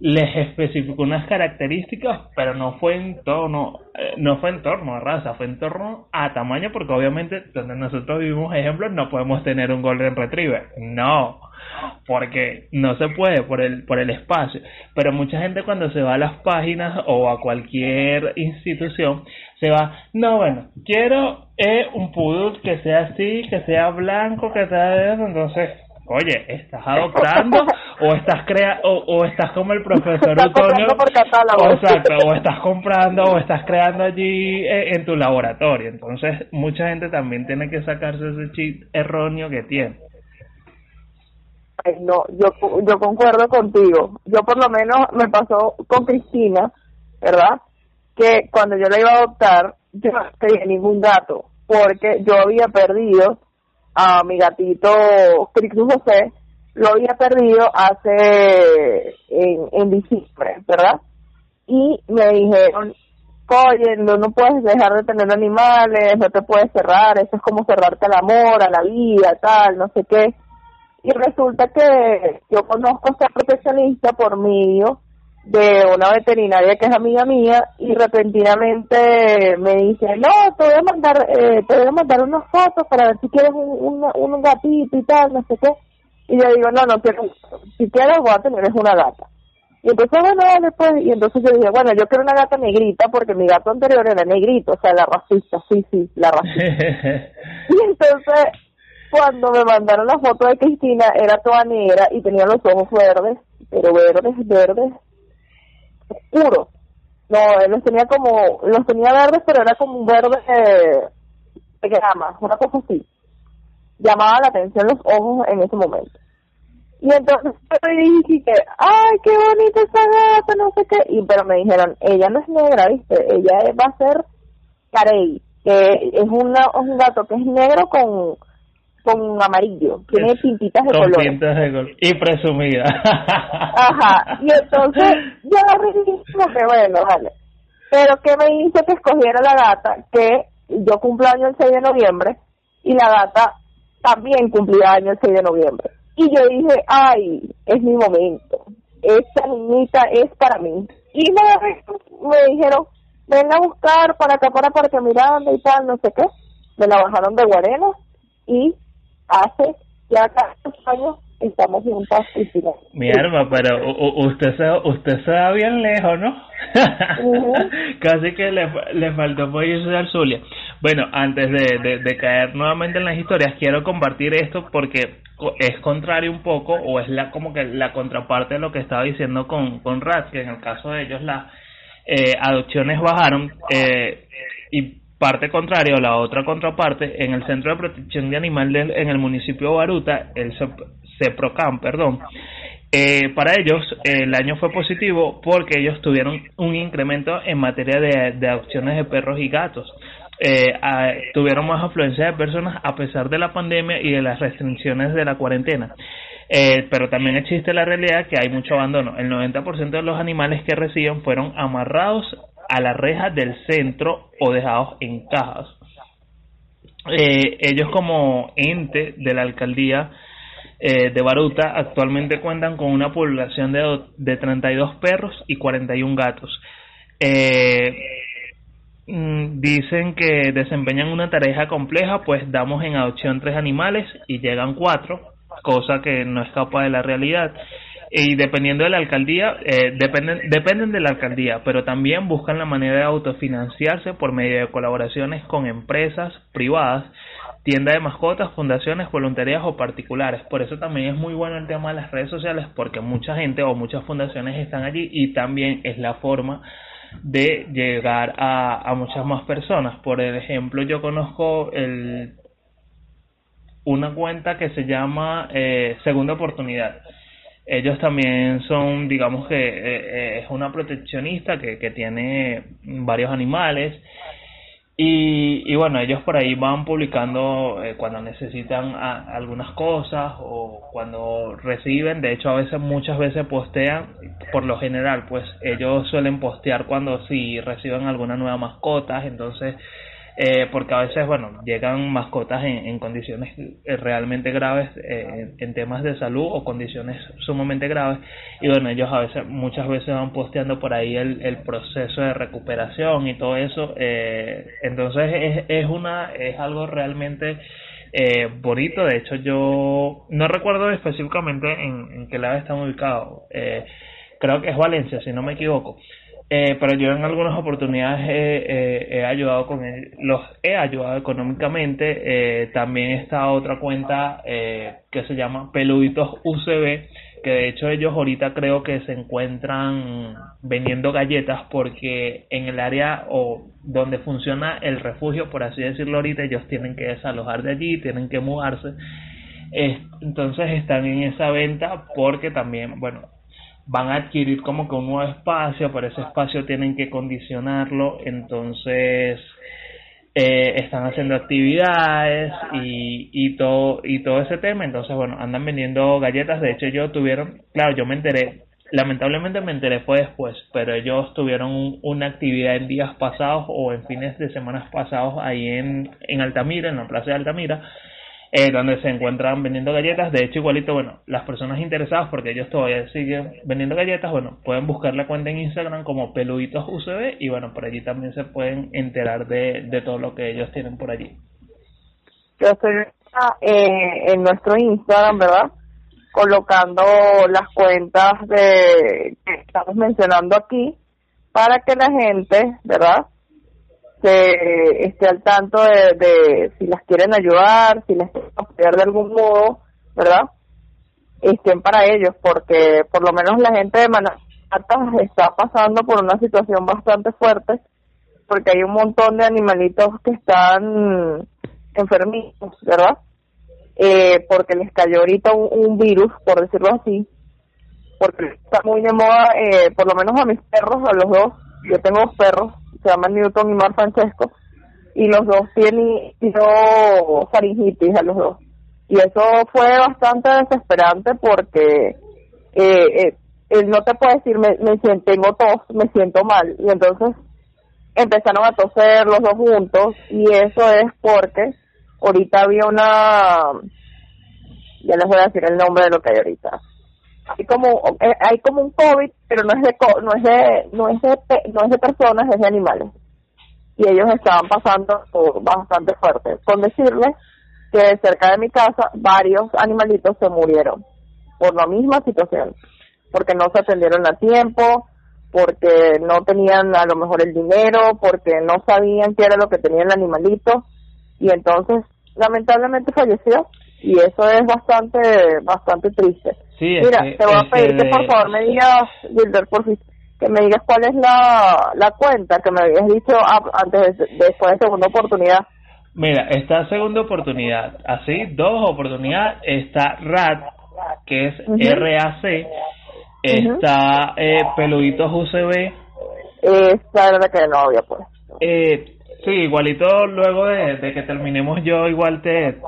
les especificó unas características, pero no fue en torno, eh, no fue en torno a raza, fue en torno a tamaño, porque obviamente donde nosotros vivimos ejemplos no podemos tener un golden retriever, no, porque no se puede por el por el espacio, pero mucha gente cuando se va a las páginas o a cualquier institución se va, no bueno, quiero eh, un poodle que sea así, que sea blanco, que sea de eso, entonces oye, ¿estás adoptando o estás crea o, o estás como el profesor Antonio? O, exacto, o estás comprando o estás creando allí eh, en, tu laboratorio. Entonces, mucha gente también tiene que sacarse ese chip erróneo que tiene. Ay, no, yo, yo concuerdo contigo. Yo por lo menos me pasó con Cristina, ¿verdad? Que cuando yo la iba a adoptar, yo no tenía ningún dato, porque yo había perdido a mi gatito Crixus José, lo había perdido hace en, diciembre, ¿verdad? Y me dijeron, oye, no, no puedes dejar de tener animales, no te puedes cerrar, eso es como cerrarte al amor, a la vida, tal, no sé qué. Y resulta que yo conozco a esta profesionista por medio de una veterinaria que es amiga mía y repentinamente me dice, no, te voy a mandar, eh, te voy a mandar unas fotos para ver si quieres un, un, gatito y tal, no sé qué. Y yo digo, no, no quiero, si quieres voy a tener es una gata. Y entonces, bueno, después, y entonces yo dije, bueno, yo quiero una gata negrita porque mi gato anterior era negrito, o sea, la racista, sí, sí, la racista. [LAUGHS] y entonces, cuando me mandaron la foto de Cristina, era toda negra y tenía los ojos verdes, pero verdes, verdes, oscuro. No, los tenía como, los tenía verdes, pero era como un verde de grama, una cosa así. Llamaba la atención los ojos en ese momento. Y entonces dije ay, qué bonita esa gata, no sé qué. Y pero me dijeron, ella no es negra, ¿viste? Ella va a ser carey, que es, una, es un gato que es negro con con amarillo, tiene pintitas de con color. de color. Y presumida. [LAUGHS] Ajá, y entonces yo como que bueno, vale. Pero ¿qué me hizo que escogiera la gata? Que yo cumplo año el 6 de noviembre y la gata también cumplía año el 6 de noviembre. Y yo dije, ay, es mi momento. Esta niñita es para mí. Y me, me dijeron, ven a buscar para acá, para Parque Miranda y tal, no sé qué. Me la bajaron de Guarena y hace ya casi años estamos juntas y Mi arma, pero usted se, usted se va bien lejos, ¿no? [LAUGHS] Casi que le, le faltó por irse al Zulia. Bueno, antes de, de, caer nuevamente en las historias, quiero compartir esto porque es contrario un poco, o es la como que la contraparte de lo que estaba diciendo con, con Rat, que en el caso de ellos las eh, adopciones bajaron eh, y parte contraria o la otra contraparte, en el Centro de Protección de Animales en el municipio de Baruta, el CEPROCAM, perdón, eh, para ellos el año fue positivo porque ellos tuvieron un incremento en materia de, adopciones de perros y gatos. Eh, tuvieron más afluencia de personas a pesar de la pandemia y de las restricciones de la cuarentena. Eh, pero también existe la realidad que hay mucho abandono. El 90% de los animales que reciben fueron amarrados a la reja del centro o dejados en cajas. Eh, ellos como ente de la alcaldía eh, de Baruta actualmente cuentan con una población de, de 32 perros y 41 gatos. Eh, mm, dicen que desempeñan una tarea compleja, pues damos en adopción tres animales y llegan cuatro, cosa que no escapa de la realidad y dependiendo de la alcaldía, eh, dependen, dependen de la alcaldía, pero también buscan la manera de autofinanciarse por medio de colaboraciones con empresas privadas, tiendas de mascotas, fundaciones, voluntarias o particulares. Por eso también es muy bueno el tema de las redes sociales, porque mucha gente o muchas fundaciones están allí y también es la forma de llegar a, a muchas más personas. Por ejemplo, yo conozco el una cuenta que se llama eh, Segunda Oportunidad. Ellos también son, digamos que eh, es una proteccionista que, que tiene varios animales. Y, y, bueno, ellos por ahí van publicando eh, cuando necesitan algunas cosas o cuando reciben, de hecho a veces muchas veces postean, por lo general pues ellos suelen postear cuando si reciben alguna nueva mascota, entonces eh, porque a veces, bueno, llegan mascotas en, en condiciones eh, realmente graves, eh, en temas de salud o condiciones sumamente graves, y bueno, ellos a veces, muchas veces van posteando por ahí el, el proceso de recuperación y todo eso, eh, entonces es, es una, es algo realmente eh, bonito, de hecho yo no recuerdo específicamente en, en qué lado están ubicados, eh, creo que es Valencia, si no me equivoco, eh, pero yo en algunas oportunidades he, ayudado con los he ayudado económicamente. Eh, también está otra cuenta eh, que se llama Peluditos UCB, que de hecho ellos ahorita creo que se encuentran vendiendo galletas porque en el área o donde funciona el refugio, por así decirlo ahorita, ellos tienen que desalojar de allí, tienen que mudarse. entonces están en esa venta porque también, bueno, van a adquirir como que un nuevo espacio, pero ese espacio tienen que condicionarlo, entonces eh, están haciendo actividades y, y todo y todo ese tema, entonces bueno, andan vendiendo galletas, de hecho ellos tuvieron, claro, yo me enteré, lamentablemente me enteré fue después, pero ellos tuvieron una actividad en días pasados o en fines de semanas pasados ahí en, en Altamira, en la plaza de Altamira, eh, donde se encuentran vendiendo galletas. De hecho, igualito, bueno, las personas interesadas, porque ellos todavía siguen vendiendo galletas, bueno, pueden buscar la cuenta en Instagram como Peluditos UCB y bueno, por allí también se pueden enterar de, de todo lo que ellos tienen por allí. Yo estoy eh, en nuestro Instagram, ¿verdad? Colocando las cuentas de que estamos mencionando aquí para que la gente, ¿verdad? Se esté al tanto de, de si las quieren ayudar, si las quieren apoyar de algún modo, ¿verdad? Estén para ellos, porque por lo menos la gente de Manhattan está pasando por una situación bastante fuerte, porque hay un montón de animalitos que están enfermitos, ¿verdad? Eh, porque les cayó ahorita un, un, virus, por decirlo así, porque está muy de moda, eh, por lo menos a mis perros, a los dos, yo tengo dos perros, se llaman Newton y Mar Francesco, y los dos tienen faringitis a los dos. Y eso fue bastante desesperante porque eh, eh, no te puede decir, me, me tengo tos, me siento mal. Y entonces empezaron a toser los dos juntos y eso es porque ahorita había una, ya les voy a decir el nombre de lo que hay ahorita, hay como eh, hay como un covid pero no es de no es de no es de no es de personas es de animales. Y ellos estaban pasando bastante fuerte. Con decirles que cerca de mi casa varios animalitos se murieron por la misma situación porque no se atendieron a tiempo porque no tenían a lo mejor el dinero porque no sabían qué era lo que tenía el animalito. Y entonces lamentablemente falleció y eso es bastante bastante triste Sí, Mira, que, te voy a pedir que por favor me digas, Gilder, por fin, que me digas cuál es la, la cuenta que me habías dicho antes de, después de segunda oportunidad. Mira, esta segunda oportunidad, así, dos oportunidades, está RAT, que es uh -huh. RAC, está eh, Peluditos UCB. Esa era la que no había puesto. Eh, sí, igualito luego de, de que terminemos yo igual te,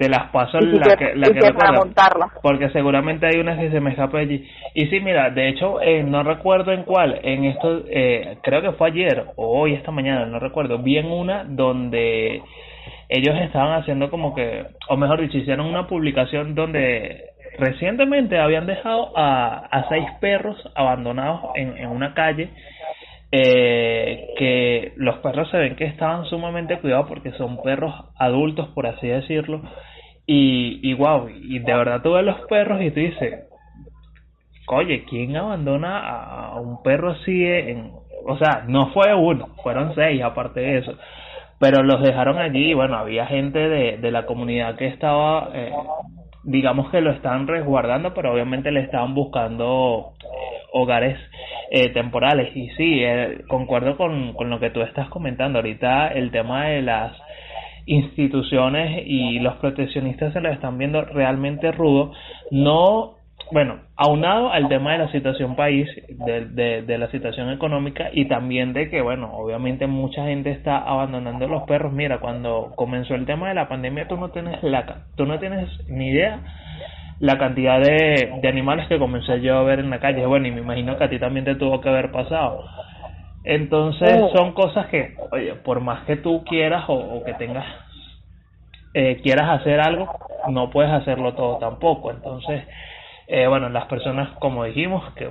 te las paso y la que, la que, montarla. porque seguramente hay unas que se me escapa allí y sí mira de hecho eh, no recuerdo en cuál en esto eh, creo que fue ayer o hoy esta mañana no recuerdo vi en una donde ellos estaban haciendo como que o mejor dicho hicieron una publicación donde recientemente habían dejado a, a seis perros abandonados en, en una calle eh, que los perros se ven que estaban sumamente cuidados porque son perros adultos, por así decirlo, y, y wow, y de verdad tú ves los perros y tú dices, oye, ¿quién abandona a un perro así o sea, no fue uno, fueron seis aparte de eso, pero los dejaron allí y bueno, había gente de, de la comunidad que estaba, eh, digamos que lo estaban resguardando, pero obviamente le estaban buscando hogares eh, temporales. Y sí, eh, concuerdo con, con lo que tú estás comentando ahorita, el tema de las instituciones y los proteccionistas se les están viendo realmente rudos, no bueno, aunado al tema de la situación país, de, de, la situación económica y también de que, bueno, obviamente mucha gente está abandonando los perros. Mira, cuando comenzó el tema de la pandemia, tú no tienes la, tú no tienes ni idea la cantidad de, de animales que comencé yo a ver en la calle. Bueno, y me imagino que a ti también te tuvo que haber pasado. Entonces oh. son cosas que, oye, por más que tú quieras o, o que tengas, eh, quieras hacer algo, no puedes hacerlo todo tampoco. Entonces, eh, bueno, las personas, como dijimos, que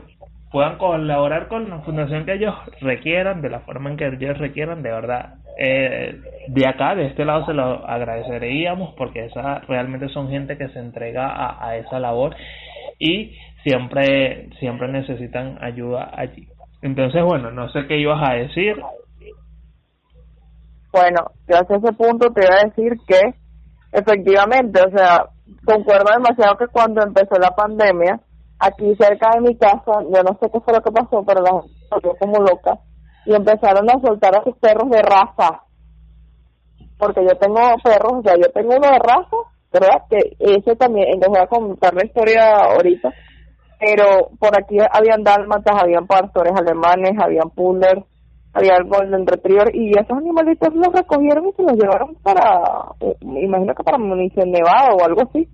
puedan colaborar con la fundación que ellos requieran, de la forma en que ellos requieran, de verdad, eh, de acá, de este lado, se lo agradeceríamos porque esa realmente son gente que se entrega a, a esa labor y siempre, siempre necesitan ayuda allí. Entonces, bueno, no sé qué ibas a decir. Bueno, yo hacia ese punto te iba a decir que efectivamente, o sea, concuerdo demasiado que cuando empezó la pandemia, aquí cerca de mi casa, yo no sé qué fue lo que pasó, pero la gente como loca y empezaron a soltar a sus perros de raza. Porque yo tengo perros, o sea, yo tengo uno de raza, ¿verdad? Que ese también, entonces voy a contar la historia ahorita, pero por aquí habían dálmatas, habían pastores alemanes, habían pullers, había el golden retriever y esos animalitos los recogieron y se los llevaron para, eh, imagino que para munición nevada o algo así,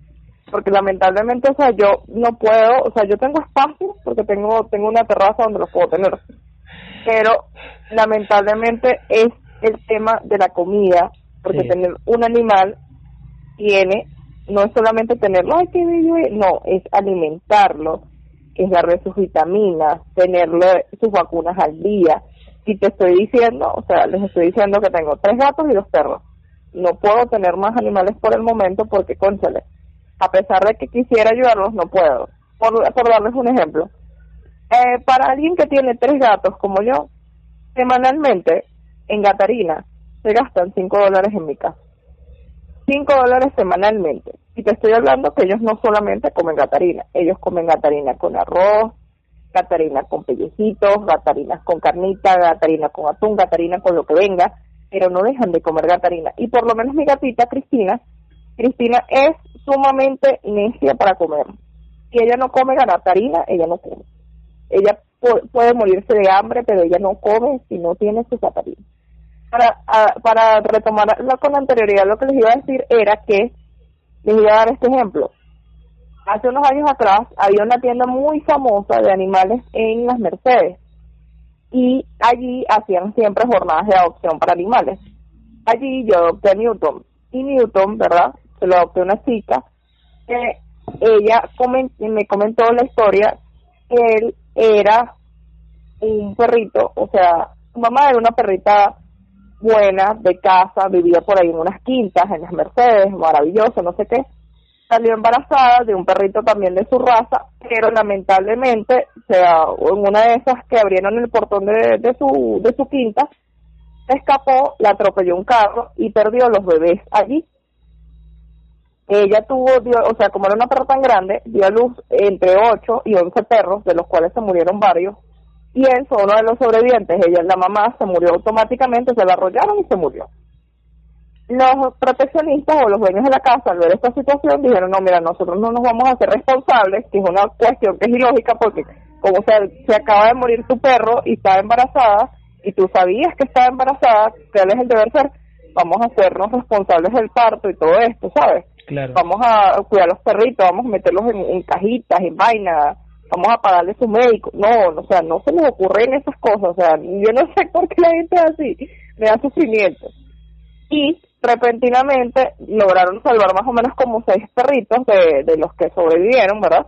porque lamentablemente, o sea, yo no puedo, o sea, yo tengo espacio porque tengo tengo una terraza donde los puedo tener, pero lamentablemente es el tema de la comida, porque tener un animal tiene, no es solamente tenerlo, ay, qué bello, no, es alimentarlo, es darle sus vitaminas, tenerle sus vacunas al día, y te estoy diciendo, o sea, les estoy diciendo que tengo tres gatos y dos perros. No puedo tener más animales por el momento porque, conchale, a pesar de que quisiera ayudarlos, no puedo. Por, darles un ejemplo, eh, para alguien que tiene tres gatos como yo, semanalmente en Gatarina se gastan cinco dólares en mi casa. Cinco dólares semanalmente. Y te estoy hablando que ellos no solamente comen Gatarina, ellos comen Gatarina con arroz, gatarina con pellejitos, gatarinas con carnita, gatarina con atún, gatarina con lo que venga, pero no dejan de comer gatarina. Y por lo menos mi gatita, Cristina, Cristina es sumamente necia para comer. Si ella no come gatarina, ella no come. Ella puede morirse de hambre, pero ella no come si no tiene su gatarina. Para, para retomar con anterioridad, lo que les iba a decir era que les iba a dar este ejemplo hace unos años atrás había una tienda muy famosa de animales en las Mercedes y allí hacían siempre jornadas de adopción para animales. Allí yo adopté a Newton y Newton, ¿verdad? Lo adopté a una chica que ella me comentó la historia que él era un perrito, o sea, su mamá era una perrita buena, de casa, vivía por ahí en unas quintas, en las Mercedes, maravilloso, no sé qué salió embarazada de un perrito también de su raza, pero lamentablemente, o sea, en una de esas que abrieron el portón de, de su de su quinta, escapó, la atropelló un carro y perdió los bebés allí. Ella tuvo, o sea, como era una perra tan grande, dio a luz entre 8 y 11 perros, de los cuales se murieron varios, y él fue uno de los sobrevivientes. Ella, la mamá, se murió automáticamente, se la arrollaron y se murió los proteccionistas o los dueños de la casa al ver esta situación dijeron no mira nosotros no nos vamos a hacer responsables que es una cuestión que es ilógica porque como se, se acaba de morir tu perro y está embarazada y tú sabías que estaba embarazada cuál es el deber ser vamos a hacernos responsables del parto y todo esto sabes vamos a cuidar a los perritos vamos a meterlos en, cajitas en vainas vamos a pagarle su médico no o sea no se les ocurren esas cosas o sea yo no sé por qué la gente es así me da sufrimiento y repentinamente lograron salvar más o menos como seis perritos de, de los que sobrevivieron, ¿verdad?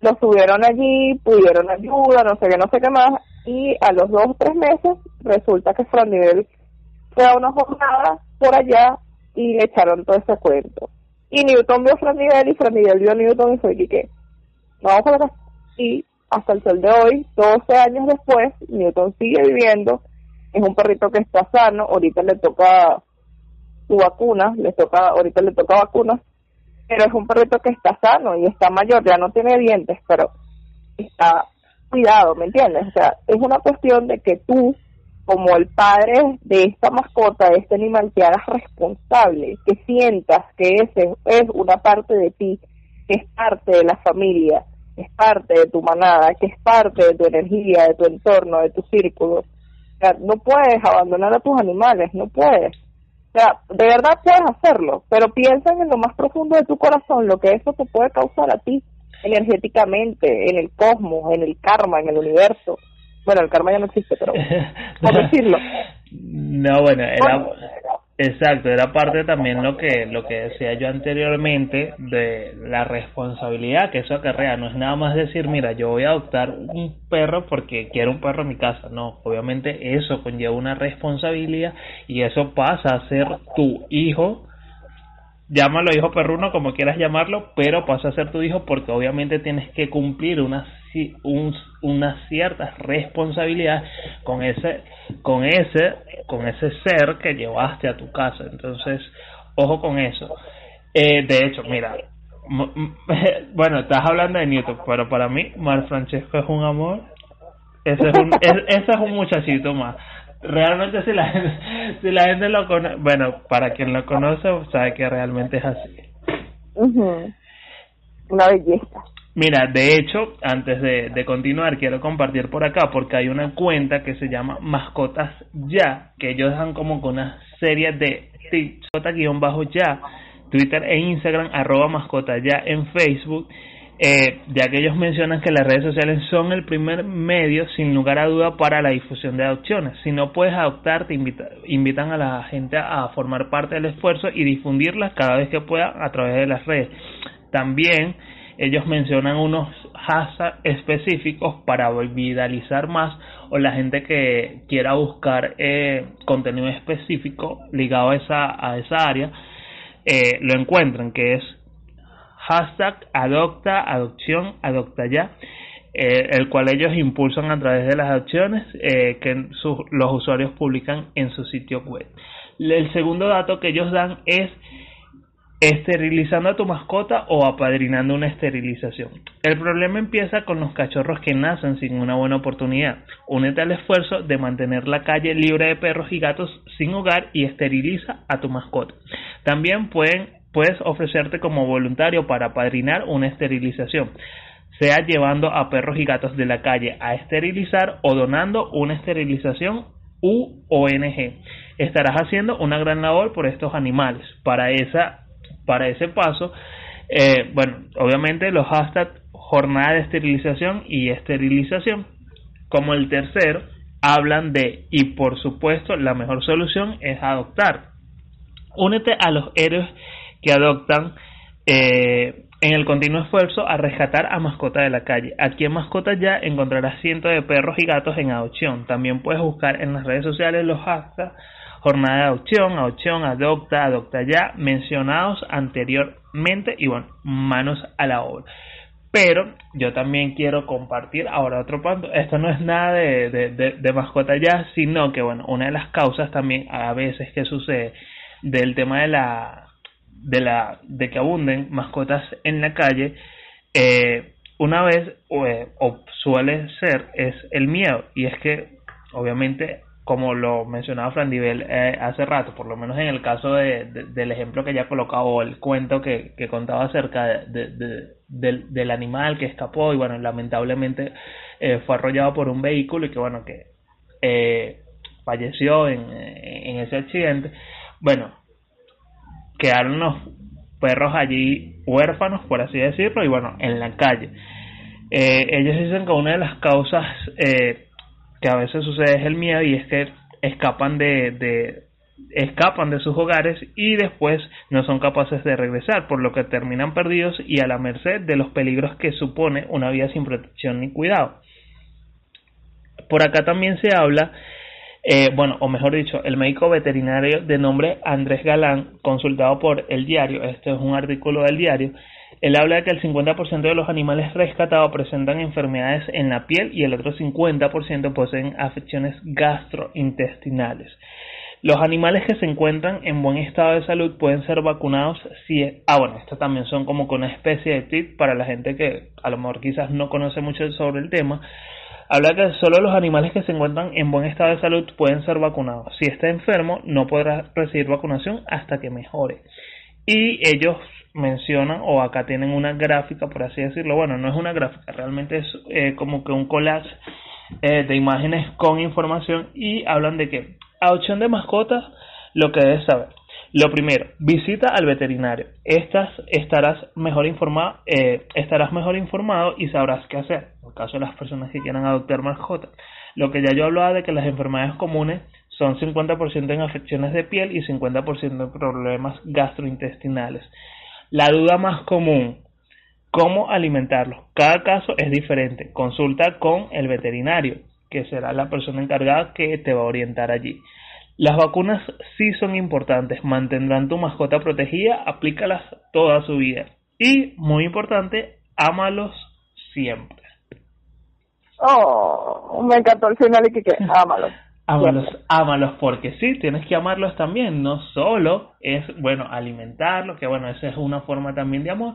Los subieron allí, pudieron ayuda, no sé qué, no sé qué más, y a los dos o tres meses resulta que Fran Nivel fue a una jornada por allá y le echaron todo ese cuento. Y Newton vio a Fran Nivel y Fran Nivel vio a Newton y fue que, vamos a la Y hasta el sol de hoy, 12 años después, Newton sigue viviendo, es un perrito que está sano, ahorita le toca su vacuna, le toca, ahorita le toca vacuna, pero es un perrito que está sano y está mayor, ya no tiene dientes, pero está cuidado, ¿me entiendes? O sea, es una cuestión de que tú como el padre de esta mascota, de este animal, te hagas responsable, que sientas que ese es una parte de ti, que es parte de la familia, es parte de tu manada, que es parte de tu energía, de tu entorno, de tu círculo. O sea, no puedes abandonar a tus animales, no puedes. O sea, de verdad puedes hacerlo, pero piensa en lo más profundo de tu corazón, lo que eso te puede causar a ti energéticamente, en el cosmos, en el karma, en el universo. Bueno, el karma ya no existe, pero [LAUGHS] ¿cómo decirlo? No, bueno, era, exacto, era parte también lo que lo que decía yo anteriormente de la responsabilidad que eso acarrea. No es nada más decir, mira, yo voy a adoptar un perro porque quiero un perro en mi casa. No, obviamente eso conlleva una responsabilidad y eso pasa a ser tu hijo llámalo hijo perruno como quieras llamarlo, pero pasa a ser tu hijo porque obviamente tienes que cumplir unas un, unas ciertas responsabilidades con ese con ese con ese ser que llevaste a tu casa. Entonces, ojo con eso. Eh, de hecho, mira, [LAUGHS] bueno, estás hablando de Newton, pero para mí Mar Francesco es un amor. Ese es un, [LAUGHS] ese es un muchachito más realmente si la gente, [LAUGHS] si la gente lo conoce, bueno, para quien lo conoce sabe que realmente es así. Una belleza. Mira, de hecho, antes de, de continuar, quiero compartir por acá porque hay una cuenta que se llama Mascotas Ya, que ellos dan como con una serie de bajo ya Twitter e Instagram, arroba mascota ya en Facebook eh, ya que ellos mencionan que las redes sociales son el primer medio, sin lugar a duda, para la difusión de adopciones. Si no puedes adoptar, te invitan a la gente a formar parte del esfuerzo y difundirlas cada vez que puedan a través de las redes. También ellos mencionan unos hashtags específicos para viralizar más o la gente que quiera buscar eh, contenido específico ligado a esa, a esa área eh, lo encuentran, que es hashtag adopta, adopción, adopta ya, eh, el cual ellos impulsan a través de las adopciones eh, que los usuarios publican en su sitio web. El segundo dato que ellos dan es esterilizando a tu mascota o apadrinando una esterilización. El problema empieza con los cachorros que nacen sin una buena oportunidad. Únete al esfuerzo de mantener la calle libre de perros y gatos sin hogar y esteriliza a tu mascota. También pueden puedes ofrecerte como voluntario para padrinar una esterilización, sea llevando a perros y gatos de la calle a esterilizar o donando una esterilización u ONG. Estarás haciendo una gran labor por estos animales. Para, esa, para ese paso, eh, bueno, obviamente los hashtags jornada de esterilización y esterilización, como el tercero, hablan de, y por supuesto, la mejor solución es adoptar. Únete a los héroes que adoptan eh, en el continuo esfuerzo a rescatar a mascotas de la calle. Aquí en Mascotas Ya encontrarás cientos de perros y gatos en adopción. También puedes buscar en las redes sociales los hashtags jornada de adopción, adopción, adopta, adopta ya, mencionados anteriormente y bueno, manos a la obra. Pero yo también quiero compartir ahora otro punto. Esto no es nada de, de, de mascota ya, sino que bueno, una de las causas también a veces que sucede del tema de la de, la, de que abunden mascotas en la calle, eh, una vez eh, o, suele ser es el miedo y es que obviamente como lo mencionaba Fran eh, hace rato, por lo menos en el caso de, del ejemplo que ya colocado o el cuento que, que contaba acerca de, del, del, animal que escapó y bueno, lamentablemente fue arrollado por un vehículo y que bueno, que falleció en, en ese accidente. Bueno, quedaron los perros allí huérfanos, por así decirlo, y bueno, en la calle. Eh, ellos dicen que una de las causas eh, que a veces sucede es el miedo y es que escapan de, de, escapan de sus hogares y después no son capaces de regresar, por lo que terminan perdidos y a la merced de los peligros que supone una vida sin protección ni cuidado. Por acá también se habla eh, bueno, o mejor dicho, el médico veterinario de nombre Andrés Galán, consultado por el diario, este es un artículo del diario, él habla de que el 50% de los animales rescatados presentan enfermedades en la piel y el otro 50% poseen afecciones gastrointestinales. Los animales que se encuentran en buen estado de salud pueden ser vacunados si... ah, bueno, estos también son como con una especie de tip para la gente que a lo mejor quizás no conoce mucho sobre el tema, habla que solo los animales que se encuentran en buen estado de salud pueden ser vacunados. Si está enfermo, no podrá recibir vacunación hasta que mejore. Y ellos mencionan, o acá tienen una gráfica, por así decirlo, bueno, no es una gráfica, realmente es eh, como que un collage eh, de imágenes con información y hablan de que a opción de mascotas, lo que debes saber. Lo primero, visita al veterinario. Estas estarás mejor informado, eh, estarás mejor informado y sabrás qué hacer. En el caso de las personas que quieran adoptar mascotas. Lo que ya yo hablaba de que las enfermedades comunes son 50% en afecciones de piel y 50% en problemas gastrointestinales. La duda más común, ¿cómo alimentarlos? Cada caso es diferente. Consulta con el veterinario, que será la persona encargada que te va a orientar allí. Las vacunas sí son importantes, mantendrán tu mascota protegida, aplícalas toda su vida. Y, muy importante, ámalos siempre. Oh, me encantó el final y que, que [LAUGHS] ámalos. Ámalos, ámalos, porque sí, tienes que amarlos también, no solo es, bueno, alimentarlos, que bueno, esa es una forma también de amor,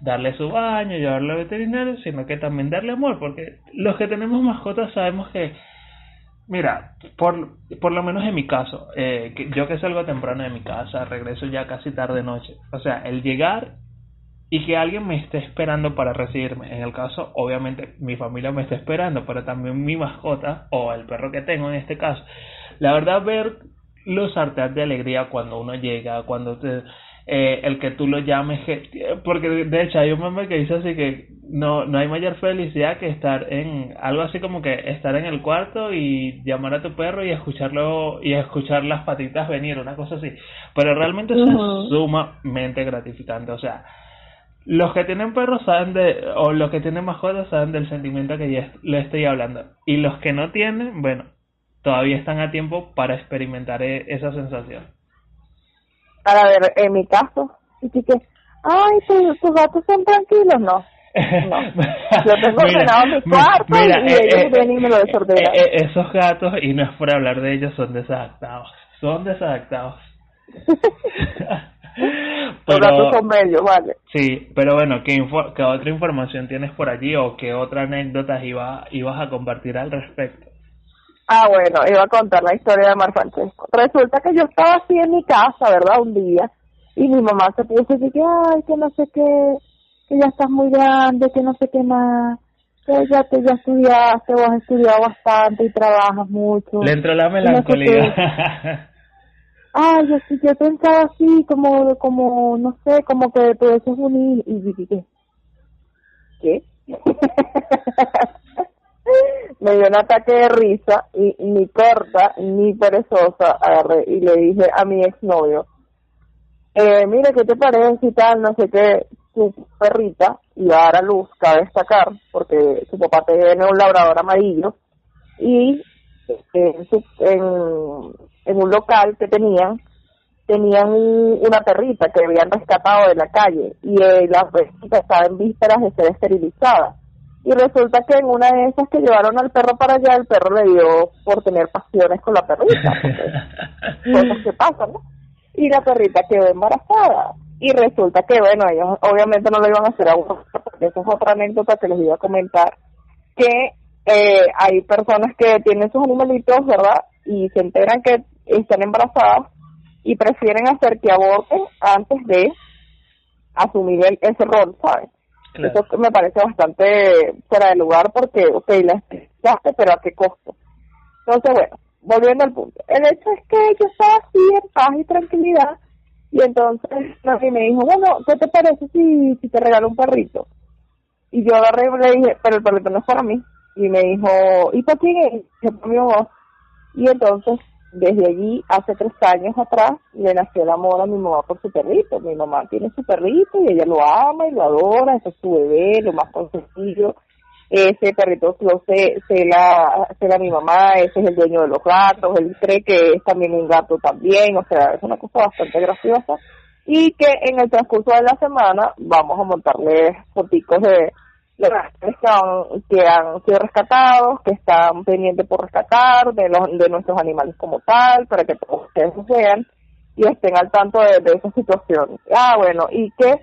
darle su baño, llevarlo al veterinario, sino que también darle amor, porque los que tenemos mascotas sabemos que, mira, por, por lo menos en mi caso, eh, que yo que salgo temprano de mi casa, regreso ya casi tarde noche, o sea, el llegar y que alguien me esté esperando para recibirme. En el caso, obviamente, mi familia me está esperando, pero también mi mascota o el perro que tengo en este caso. La verdad, ver los artes de alegría cuando uno llega, cuando te, eh, el que tú lo llames, porque de hecho hay un meme que dice así que no, no hay mayor felicidad que estar en algo así como que estar en el cuarto y llamar a tu perro y escucharlo y escuchar las patitas venir, una cosa así. Pero realmente eso es sumamente gratificante, o sea, los que tienen perros saben de, o los que tienen mascotas saben del sentimiento que ya le estoy hablando. Y los que no tienen, bueno, todavía están a tiempo para experimentar e, esa sensación. Para ver, en mi caso, y que, ay, tus, gatos son tranquilos, no. No. Yo [LAUGHS] tengo ordenado mi cuarto y eh, ellos eh, vienen y me lo eh, desordenan. esos gatos, y no es por hablar de ellos, son desadaptados. Son desadaptados. [LAUGHS] pero, son bellos, vale. Sí, pero bueno, ¿qué, ¿qué otra información tienes por allí o qué otra anécdotas iba, ibas a compartir al respecto? Ah, bueno, iba a contar la historia de Mar Francesco. Resulta que yo estaba así en mi casa, ¿verdad? Un día, y mi mamá se puso así que, ay, que no sé qué, que ya estás muy grande, que no sé qué más, que ya, que ya estudiaste, vos has estudiado bastante y trabajas mucho. Le entró la melancolía. [LAUGHS] ah, yo sí, yo pensaba así, como, como, no sé, como que tú eres un y, y, ¿qué? ¿Qué? [LAUGHS] [LAUGHS] me dio un ataque de risa y ni corta ni perezosa agarré y le dije a mi exnovio, eh, mira, ¿qué te parece y tal? No sé qué, su perrita iba a dar a luz, cabe destacar, porque su papá tiene un labrador amarillo y en, su, en un local que tenían, tenían una perrita que habían rescatado de la calle y eh, la perrita estaba en vísperas de ser esterilizada. Y resulta que en una de esas que llevaron al perro para allá, el perro le dio por tener pasiones con la perrita. [LAUGHS] cosas que pasan, ¿no? Y la perrita quedó embarazada. Y resulta que, bueno, ellos obviamente no lo iban a hacer a uno, porque esa es otra anécdota que les iba a comentar, que eh, hay personas que tienen sus animalitos, ¿verdad? Y se enteran que están embarazadas y prefieren hacer que aborten antes de asumir ese rol, ¿sabes? Eso me parece bastante fuera de lugar porque, ok, la explicaste, pero ¿a qué costo? Entonces, bueno, volviendo al punto. El hecho es que yo estaba así en paz y tranquilidad y entonces mí me dijo, bueno, ¿qué te parece si, si te regalo un perrito? Y yo agarré y le dije, pero el perrito no es para mí y me dijo, ¿y para quién es? mi Y entonces, desde allí, hace tres años atrás, le nació el amor a mi mamá por su perrito. Mi mamá tiene su perrito y ella lo ama y lo adora, ese es su bebé, lo más consentido. Ese perrito lo sé, se la, se la mi mamá, ese es el dueño de los gatos, él cree que es también un gato también, o sea, es una cosa bastante graciosa. Y que en el transcurso de la semana vamos a montarle foticos de, los que han, sido rescatados, que están pendientes por rescatar, de, los, de nuestros animales como tal, para que todos ustedes vean y estén al tanto de, esa situación. Ah, bueno, y que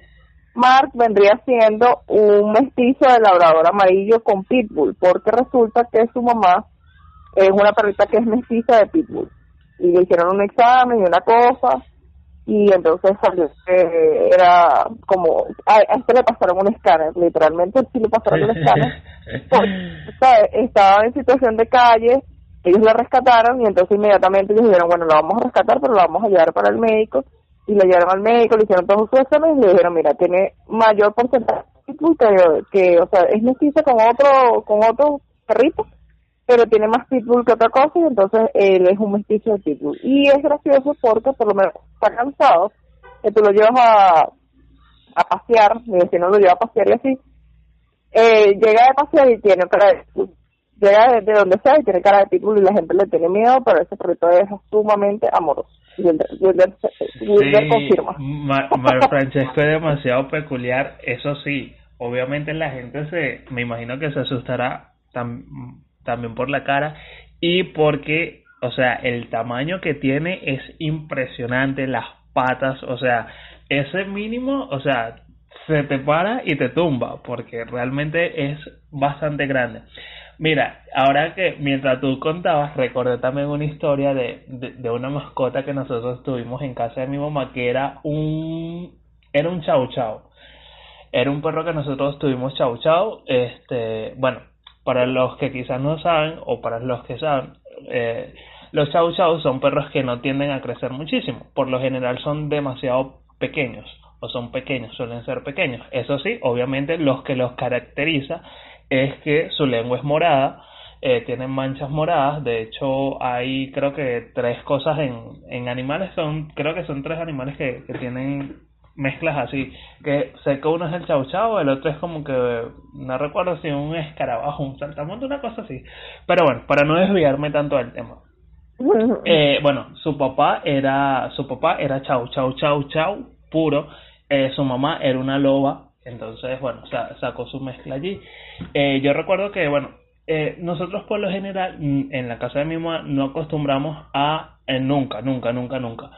Mark vendría siendo un mestizo de labrador amarillo con pitbull, porque resulta que su mamá es una perrita que es mestiza de pitbull. Y le hicieron un examen y una cosa, y entonces salió que era como, a, este le pasaron un escáner, literalmente sí le pasaron un escáner, [LAUGHS] estaba en situación de calle, ellos la rescataron y entonces inmediatamente ellos dijeron, bueno, lo vamos a rescatar, pero lo vamos a llevar para el médico, y lo llevaron al médico, le hicieron todos sus exámenes y le dijeron, mira, tiene mayor porcentaje que, que o sea, es mestiza con otro, con otro perrito, pero tiene más pitbull que otra cosa y entonces él es un mestizo de pitbull. Y es gracioso porque por lo menos está cansado, que tú lo llevas a, a pasear, si no lo lleva a pasear y así, eh, llega de pasear y tiene cara de llega de, donde sea y tiene cara de pitbull y la gente le tiene miedo, pero ese perrito es sumamente amoroso. Y el, sí, confirma. Mar, Francesco es demasiado peculiar, eso sí, obviamente la gente se, me imagino que se asustará también por la cara y porque, o sea, el tamaño que tiene es impresionante, las patas, o sea, ese mínimo, o sea, se te para y te tumba, porque realmente es bastante grande. Mira, ahora que mientras tú contabas, recordé también una historia de, de, una mascota que nosotros tuvimos en casa de mi mamá, que era un, era un chau chau. Era un perro que nosotros tuvimos chau chau. Este, bueno, para los que quizás no saben, o para los que saben, eh, los chau chau son perros que no tienden a crecer muchísimo. Por lo general son demasiado pequeños, o son pequeños, suelen ser pequeños. Eso sí, obviamente los que los caracteriza es que su lengua es morada, eh, tienen manchas moradas, de hecho hay creo que tres cosas en, en animales, son creo que son tres animales que, que tienen mezclas así, que sé que uno es el chau chau, el otro es como que, no recuerdo si un escarabajo, un saltamonte, una cosa así, pero bueno, para no desviarme tanto del tema. [LAUGHS] Eh, bueno, su papá era, su papá era chau chau chau chau puro, eh, su mamá era una loba entonces, bueno, sacó su mezcla allí. Eh, yo recuerdo que, bueno, eh, nosotros por lo general en la casa de mi mamá no acostumbramos a, eh, nunca, nunca, nunca, nunca,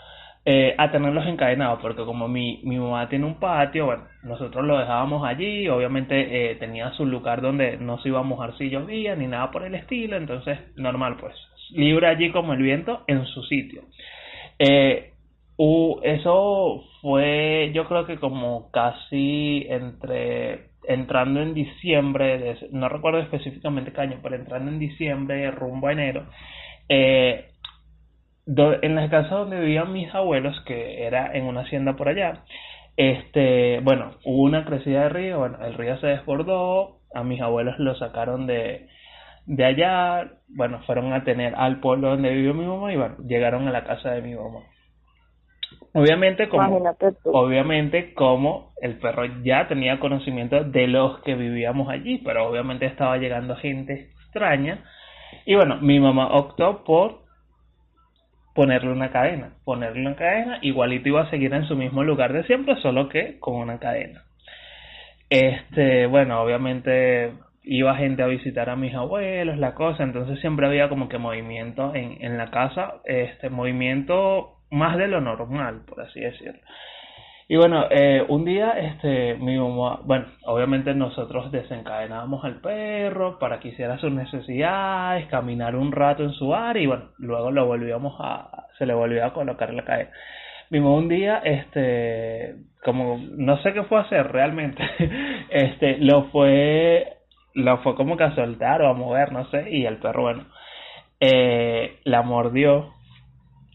a tenerlos encadenados, porque como mi, mi mamá tiene un patio, bueno, nosotros lo dejábamos allí, obviamente tenía su lugar donde no se iba a mojar si llovía ni nada por el estilo, entonces normal pues, libre allí como el viento en su sitio. Eh, eso fue, yo creo que como casi entre entrando en diciembre, no recuerdo específicamente qué año, pero entrando en diciembre, rumbo a enero, eh, en la casa donde vivían mis abuelos, que era en una hacienda por allá, este, bueno, hubo una crecida de río, bueno, el río se desbordó, a mis abuelos lo sacaron de, de allá, bueno, fueron a tener al pueblo donde vivió mi mamá y bueno, llegaron a la casa de mi mamá. Obviamente como, obviamente como el perro ya tenía conocimiento de los que vivíamos allí, pero obviamente estaba llegando gente extraña. Y bueno, mi mamá optó por ponerle una cadena, ponerle una cadena, igualito iba a seguir en su mismo lugar de siempre, solo que con una cadena. Este, bueno, obviamente iba gente a visitar a mis abuelos, la cosa, entonces siempre había como que movimiento en, en la casa, este movimiento más de lo normal, por así decirlo. Y bueno, eh, un día, este, mi mamá, bueno, obviamente nosotros desencadenábamos al perro para que hiciera sus necesidades, caminar un rato en su área y bueno, luego lo volvíamos a, se le volvía a colocar la cadena. Mi mamá un día, este, como, no sé qué fue a hacer realmente, [LAUGHS] este, lo fue, lo fue como que a soltar o a mover, no sé, y el perro, bueno, eh, la mordió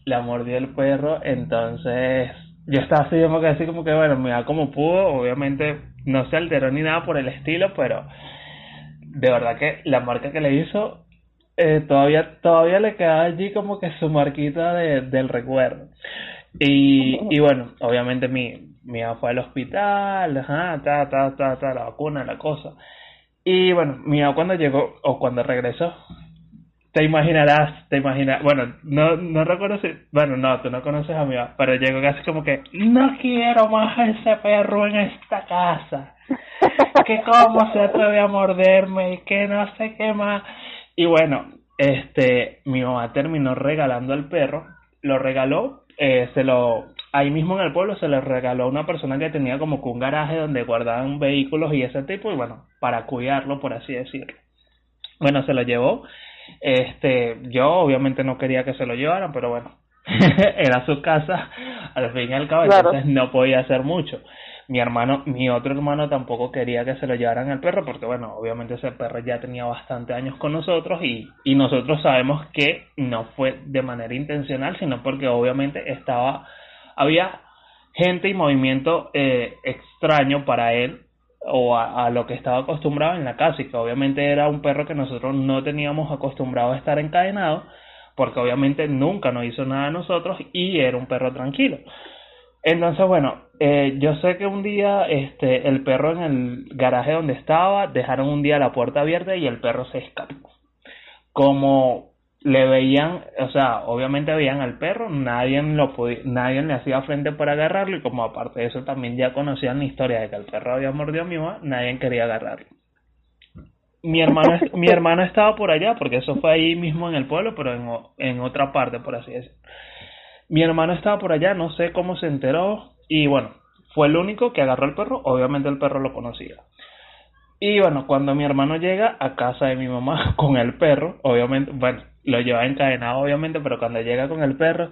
la mordió el perro, entonces yo estaba así como que así como que bueno, mira como pudo, obviamente no se alteró ni nada por el estilo, pero de verdad que la marca que le hizo eh, todavía todavía le queda allí como que su marquita de, del recuerdo. Y, y bueno, obviamente mi, mi fue al hospital, ajá, ta, ta, ta, ta, la vacuna, la cosa. Y bueno, mi cuando llegó o cuando regresó, te imaginarás, te imaginas, bueno, no, no recuerdo si, bueno, no, tú no conoces a mi mamá, pero llegó casi como que, no quiero más a ese perro en esta casa, que cómo se atreve a morderme y que no sé qué más. Y bueno, este, mi mamá terminó regalando al perro, lo regaló, eh, se lo, ahí mismo en el pueblo se le regaló a una persona que tenía como que un garaje donde guardaban vehículos y ese tipo, y bueno, para cuidarlo, por así decirlo. Bueno, se lo llevó. Este, yo obviamente no quería que se lo llevaran, pero bueno, [LAUGHS] era su casa, al fin y al cabo, entonces no podía hacer mucho. Mi hermano, mi otro hermano tampoco quería que se lo llevaran al perro, porque bueno, obviamente ese perro ya tenía bastante años con nosotros y, y nosotros sabemos que no fue de manera intencional, sino porque obviamente estaba había gente y movimiento eh, extraño para él o a, lo que estaba acostumbrado en la casa y que obviamente era un perro que nosotros no teníamos acostumbrado a estar encadenado porque obviamente nunca nos hizo nada a nosotros y era un perro tranquilo. Entonces, bueno, eh, yo sé que un día este, el perro en el garaje donde estaba dejaron un día la puerta abierta y el perro se escapó. Como le veían, o sea, obviamente veían al perro, nadie lo podía, nadie le hacía frente para agarrarlo y como aparte de eso también ya conocían la historia de que el perro había mordido a mi mamá, nadie quería agarrarlo. Mi hermano, mi hermano estaba por allá, porque eso fue ahí mismo en el pueblo, pero en, en otra parte, por así decirlo. Mi hermano estaba por allá, no sé cómo se enteró, y bueno, fue el único que agarró el perro, obviamente el perro lo conocía. Y bueno, cuando mi hermano llega a casa de mi mamá [LAUGHS] con el perro, obviamente, bueno, lo lleva encadenado obviamente, pero cuando llega con el perro,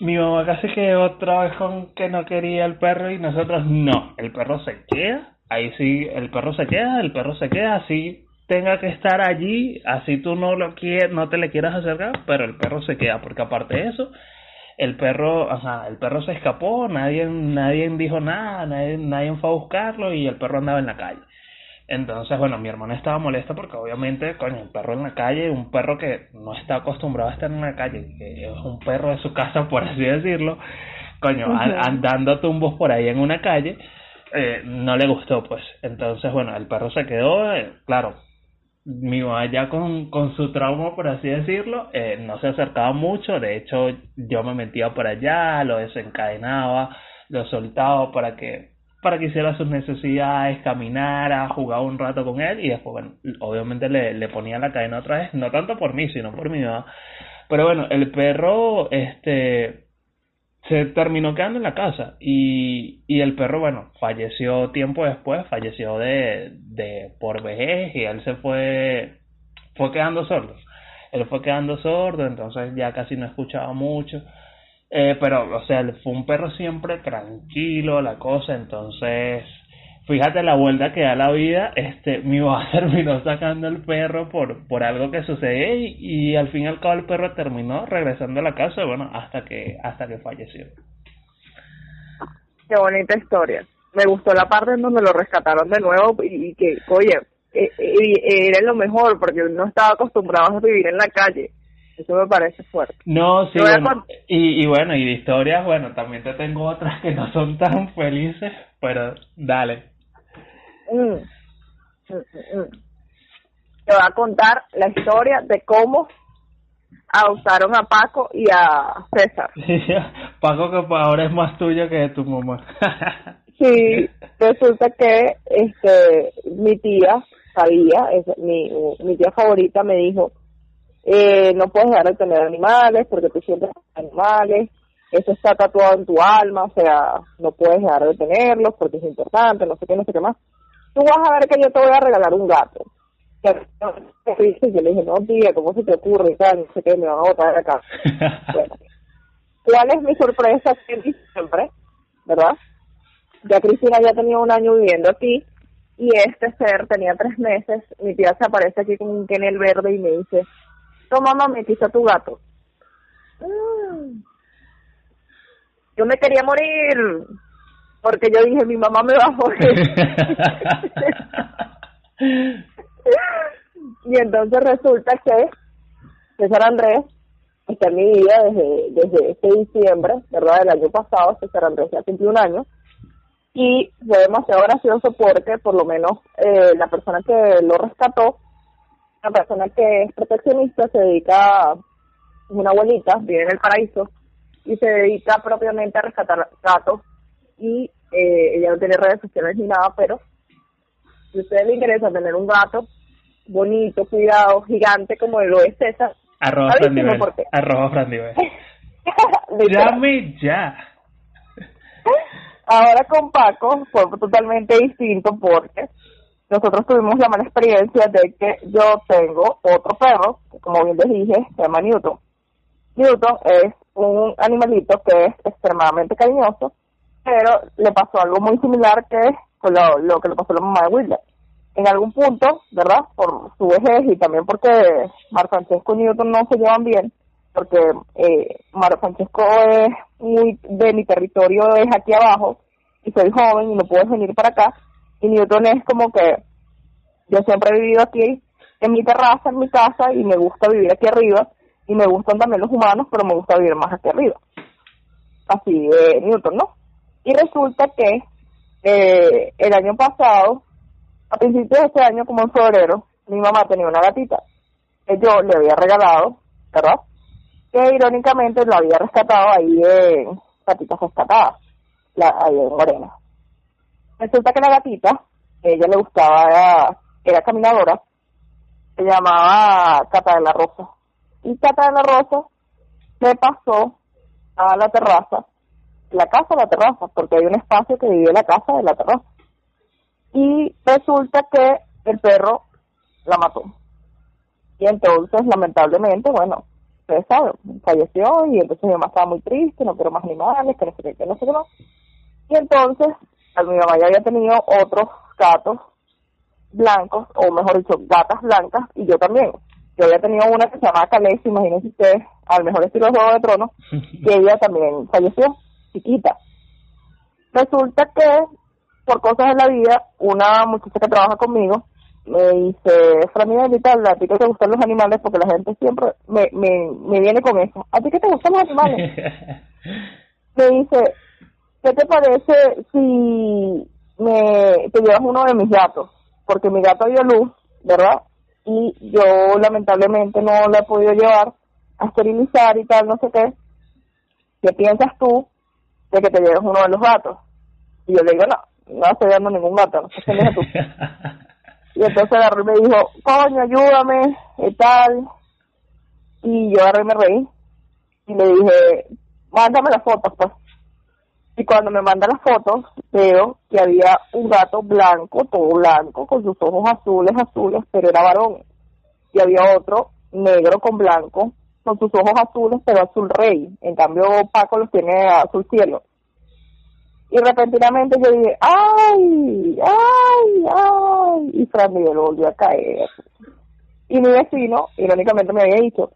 mi mamá casi que otra vez con que no quería el perro y nosotros no, el perro se queda, ahí sí, el perro se queda, el perro se queda, así tenga que estar allí, así tú no lo quieres, no te le quieras acercar, pero el perro se queda, porque aparte de eso, el perro, ajá, el perro se escapó, nadie, nadie dijo nada, nadie, nadie fue a buscarlo y el perro andaba en la calle. Entonces, bueno, mi hermana estaba molesta porque obviamente, coño, el perro en la calle, un perro que no está acostumbrado a estar en la calle, que es un perro de su casa, [LAUGHS] por así decirlo, coño, andando tumbos por ahí en una calle, eh, no le gustó, pues. Entonces, bueno, el perro se quedó, eh, claro, mi mamá ya con, con su trauma, por así decirlo, eh, no se acercaba mucho, de hecho, yo me metía por allá, lo desencadenaba, lo soltaba para que para que hiciera sus necesidades, caminara, jugaba un rato con él y después, bueno, obviamente le, le ponía la cadena otra vez, no tanto por mí, sino por mi mamá. Pero bueno, el perro, este, se terminó quedando en la casa y, y el perro, bueno, falleció tiempo después, falleció de, de por vejez y él se fue, fue quedando sordo. Él fue quedando sordo, entonces ya casi no escuchaba mucho. Eh, pero, o sea, fue un perro siempre tranquilo, la cosa, entonces, fíjate la vuelta que da la vida, este, mi mamá [LAUGHS] terminó sacando el perro por, por algo que sucedió y, y, al fin y al cabo el perro terminó regresando a la casa, bueno, hasta que, hasta que falleció. Qué bonita historia. Me gustó la parte en donde lo rescataron de nuevo y, que, oye, eh, eh, era lo mejor porque no estaba acostumbrado a vivir en la calle eso me parece fuerte. No, sí, y, y bueno, y de historias, bueno, también te tengo otras que no son tan felices, pero dale. Mm. Mm, mm, te voy a contar la historia de cómo adoptaron a Paco y a César. [LAUGHS] Paco que ahora es más tuyo que de tu mamá. [LAUGHS] sí, resulta que este mi tía sabía, es, mi, mi tía favorita me dijo, eh, no puedes dejar de tener animales porque tú sientes animales, eso está tatuado en tu alma, o sea, no puedes dejar de tenerlos porque es importante, no sé qué, no sé qué más. Tú vas a ver que yo te voy a regalar un gato. Yo le dije, no, tía, ¿cómo se te ocurre? no sé qué, me van a botar de acá. [LAUGHS] bueno, ¿cuál es mi sorpresa siempre? ¿Verdad? Ya Cristina ya tenía un año viviendo aquí y este ser tenía tres meses. Mi tía se aparece aquí con un kennel verde y me dice, toma mamá, a tu gato. Mm. Yo me quería morir porque yo dije, mi mamá me va a morir. [LAUGHS] y entonces resulta que César Andrés está en mi vida desde, desde este diciembre, ¿verdad? Del año pasado, César Andrés ya cumplió un año. Y fue demasiado gracioso porque por lo menos eh, la persona que lo rescató una persona que es proteccionista, se dedica, es una abuelita, vive en el paraíso, y se dedica propiamente a rescatar gatos, y eh, ella no tiene redes sociales ni nada, pero si a ustedes les interesa tener un gato bonito, cuidado, gigante como lo es César, arroba Frandivel, arroba Frandivel. [LAUGHS] Llame ya. Ahora con Paco fue totalmente distinto porque nosotros tuvimos la mala experiencia de que yo tengo otro perro, que como bien les dije, se llama Newton. Newton es un animalito que es extremadamente cariñoso, pero le pasó algo muy similar que fue lo, que le pasó a la mamá de Wilder. En algún punto, ¿verdad? Por su vejez y también porque Mar Francesco y Newton no se llevan bien, porque eh, Mar Francesco es muy de mi territorio, es aquí abajo, y soy joven y no puedo venir para acá, y Newton es como que yo siempre he vivido aquí en mi terraza, en mi casa, y me gusta vivir aquí arriba, y me gustan también los humanos, pero me gusta vivir más aquí arriba. Así, eh, Newton, ¿no? Y resulta que eh, el año pasado, a principios de este año, como en febrero, mi mamá tenía una gatita que yo le había regalado, ¿verdad? Que irónicamente lo había rescatado ahí en Gatitas Rescatadas, ahí en Morena. Resulta que la gatita, ella le gustaba, era, era caminadora, se llamaba Cata de la Rosa. Y Cata de la Rosa se pasó a la terraza, la casa de la terraza, porque hay un espacio que divide la casa de la terraza. Y resulta que el perro la mató. Y entonces, lamentablemente, bueno, ustedes saben, falleció y entonces mi mamá estaba muy triste, no quiero más animales, que no sé qué, que no sé qué más. Y entonces, a mi mamá ya había tenido otros gatos blancos, o mejor dicho, gatas blancas, y yo también. Yo había tenido una que se llamaba Calés, imagínense ustedes, al mejor estilo de Juego de Tronos, [LAUGHS] y ella también falleció, chiquita. Resulta que, por cosas de la vida, una muchacha que trabaja conmigo me dice, tal, a ti que te gustan los animales, porque la gente siempre me, me, me viene con eso. ¿A ti que te gustan los animales? [LAUGHS] me dice, ¿qué te parece si me te llevas uno de mis gatos? Porque mi gato dio luz, ¿verdad? Y yo lamentablemente no la he podido llevar a esterilizar y tal, no sé qué. ¿Qué piensas tú de que te lleves uno de los gatos? Y yo le digo, no, no estoy dando ningún gato, no sé qué tú. [LAUGHS] Y entonces agarré y me dijo, coño, ayúdame, y tal. Y yo agarré y me reí. Y le dije, mándame las fotos, pues. Y cuando me manda las fotos, veo que había un gato blanco, todo blanco, con sus ojos azules, azules, pero era varón. Y había otro negro con blanco, con sus ojos azules, pero azul rey. En cambio, Paco los tiene azul cielo. Y repentinamente yo dije, ¡ay! ¡ay! ¡ay! Y Fran Miguel volvió a caer. Y mi vecino, irónicamente, me había dicho,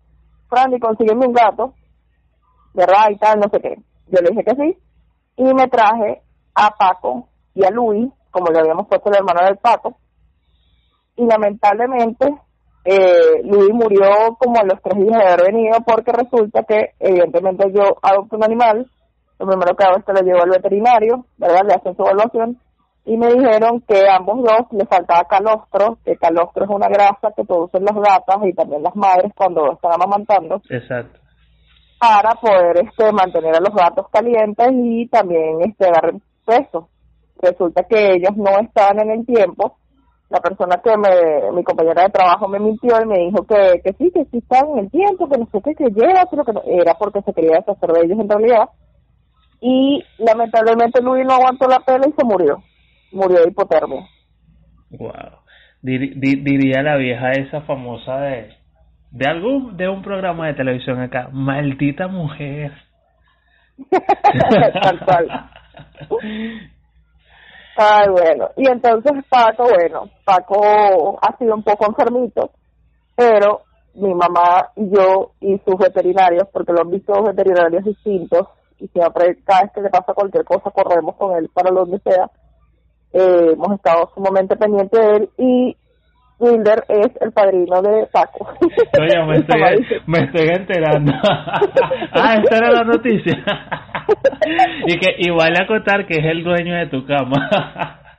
Frandy, consígueme un gato, ¿verdad? Y tal, no sé qué. Yo le dije que sí. Y me traje a Paco y a Luis, como le habíamos puesto el hermano del Paco. Y lamentablemente, eh, Luis murió como a los tres días de haber venido porque resulta que, evidentemente, yo adopto un animal lo primero que hago es que lo llevo al veterinario, ¿verdad? Le hacen su evaluación y me dijeron que ambos dos le faltaba calostro, que calostro es una grasa que producen las gatas y también las madres cuando están amamantando. Exacto. Para poder este mantener a los gatos calientes y también este dar peso. Resulta que ellos no estaban en el tiempo. La persona que me, mi compañera de trabajo me mintió y me dijo que, que sí, que sí estaban en el tiempo, que no sé qué, que lleva, pero que no, era porque se quería deshacer de ellos en realidad y lamentablemente Luis no aguantó la pela y se murió. Murió de hipotermia. Wow. Dir, dir, diría la vieja esa famosa de de algún de un programa de televisión acá, maldita mujer. [LAUGHS] Tal. Ay, bueno. Y entonces Paco, bueno, Paco ha sido un poco enfermito, pero mi mamá y yo y sus veterinarios, porque lo han visto veterinarios distintos, y siempre cada vez que le pasa cualquier cosa corremos con él para donde sea. Eh, hemos estado sumamente pendientes de él y Wilder es el padrino de Paco. [LAUGHS] Oye, me estoy, me estoy enterando. [LAUGHS] ah, esta era la noticia. [LAUGHS] y que igual a contar que es el dueño de tu cama.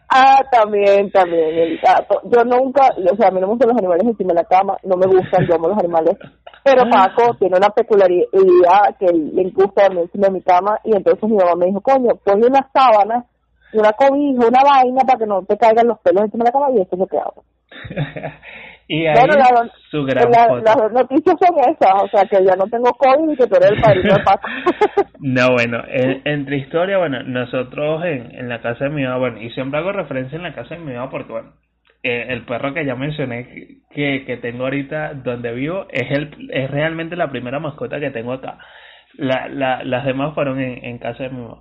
ah, también, también, el gato. Yo nunca, o sea, a mí no me gustan los animales encima de la cama, no me gustan, yo amo los animales. Pero Paco tiene una peculiaridad que le gusta dormir encima de mi cama y entonces mi mamá me dijo, coño, ponle una sábana, una cobija, una vaina para que no te caigan los pelos encima de la cama y eso es lo que hago. [LAUGHS] Y ahí Bueno, la- su gran La- foto. las noticias son esas, o sea que ya no tengo COVID y que tú eres el padrino de Paco. [LAUGHS] No, bueno, en- entre historia, bueno, nosotros en, en la casa de mi mamá, bueno, y siempre hago referencia en la casa de mi mamá porque, bueno, eh, el perro que ya mencioné que- que, que tengo ahorita donde vivo es el es realmente la primera mascota que tengo acá. La, la, las demás fueron en, en casa de mi mamá.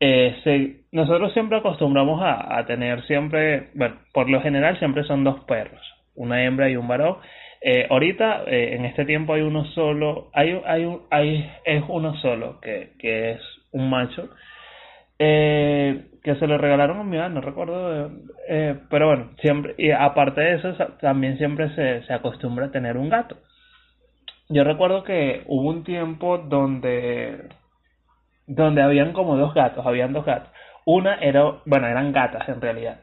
Eh, se- nosotros siempre acostumbramos a, tener siempre, bueno, por lo general siempre son dos perros, una hembra y un varón. Eh, ahorita, eh, en este tiempo hay uno solo, hay, hay, hay es uno solo que, que es un macho, eh, que se lo regalaron a mi mamá, no recuerdo, pero bueno, siempre, y aparte de eso, también siempre se, se acostumbra a tener un gato. Yo recuerdo que hubo un tiempo donde, donde habían como dos gatos, habían dos gatos. Una era, bueno, eran gatas en realidad.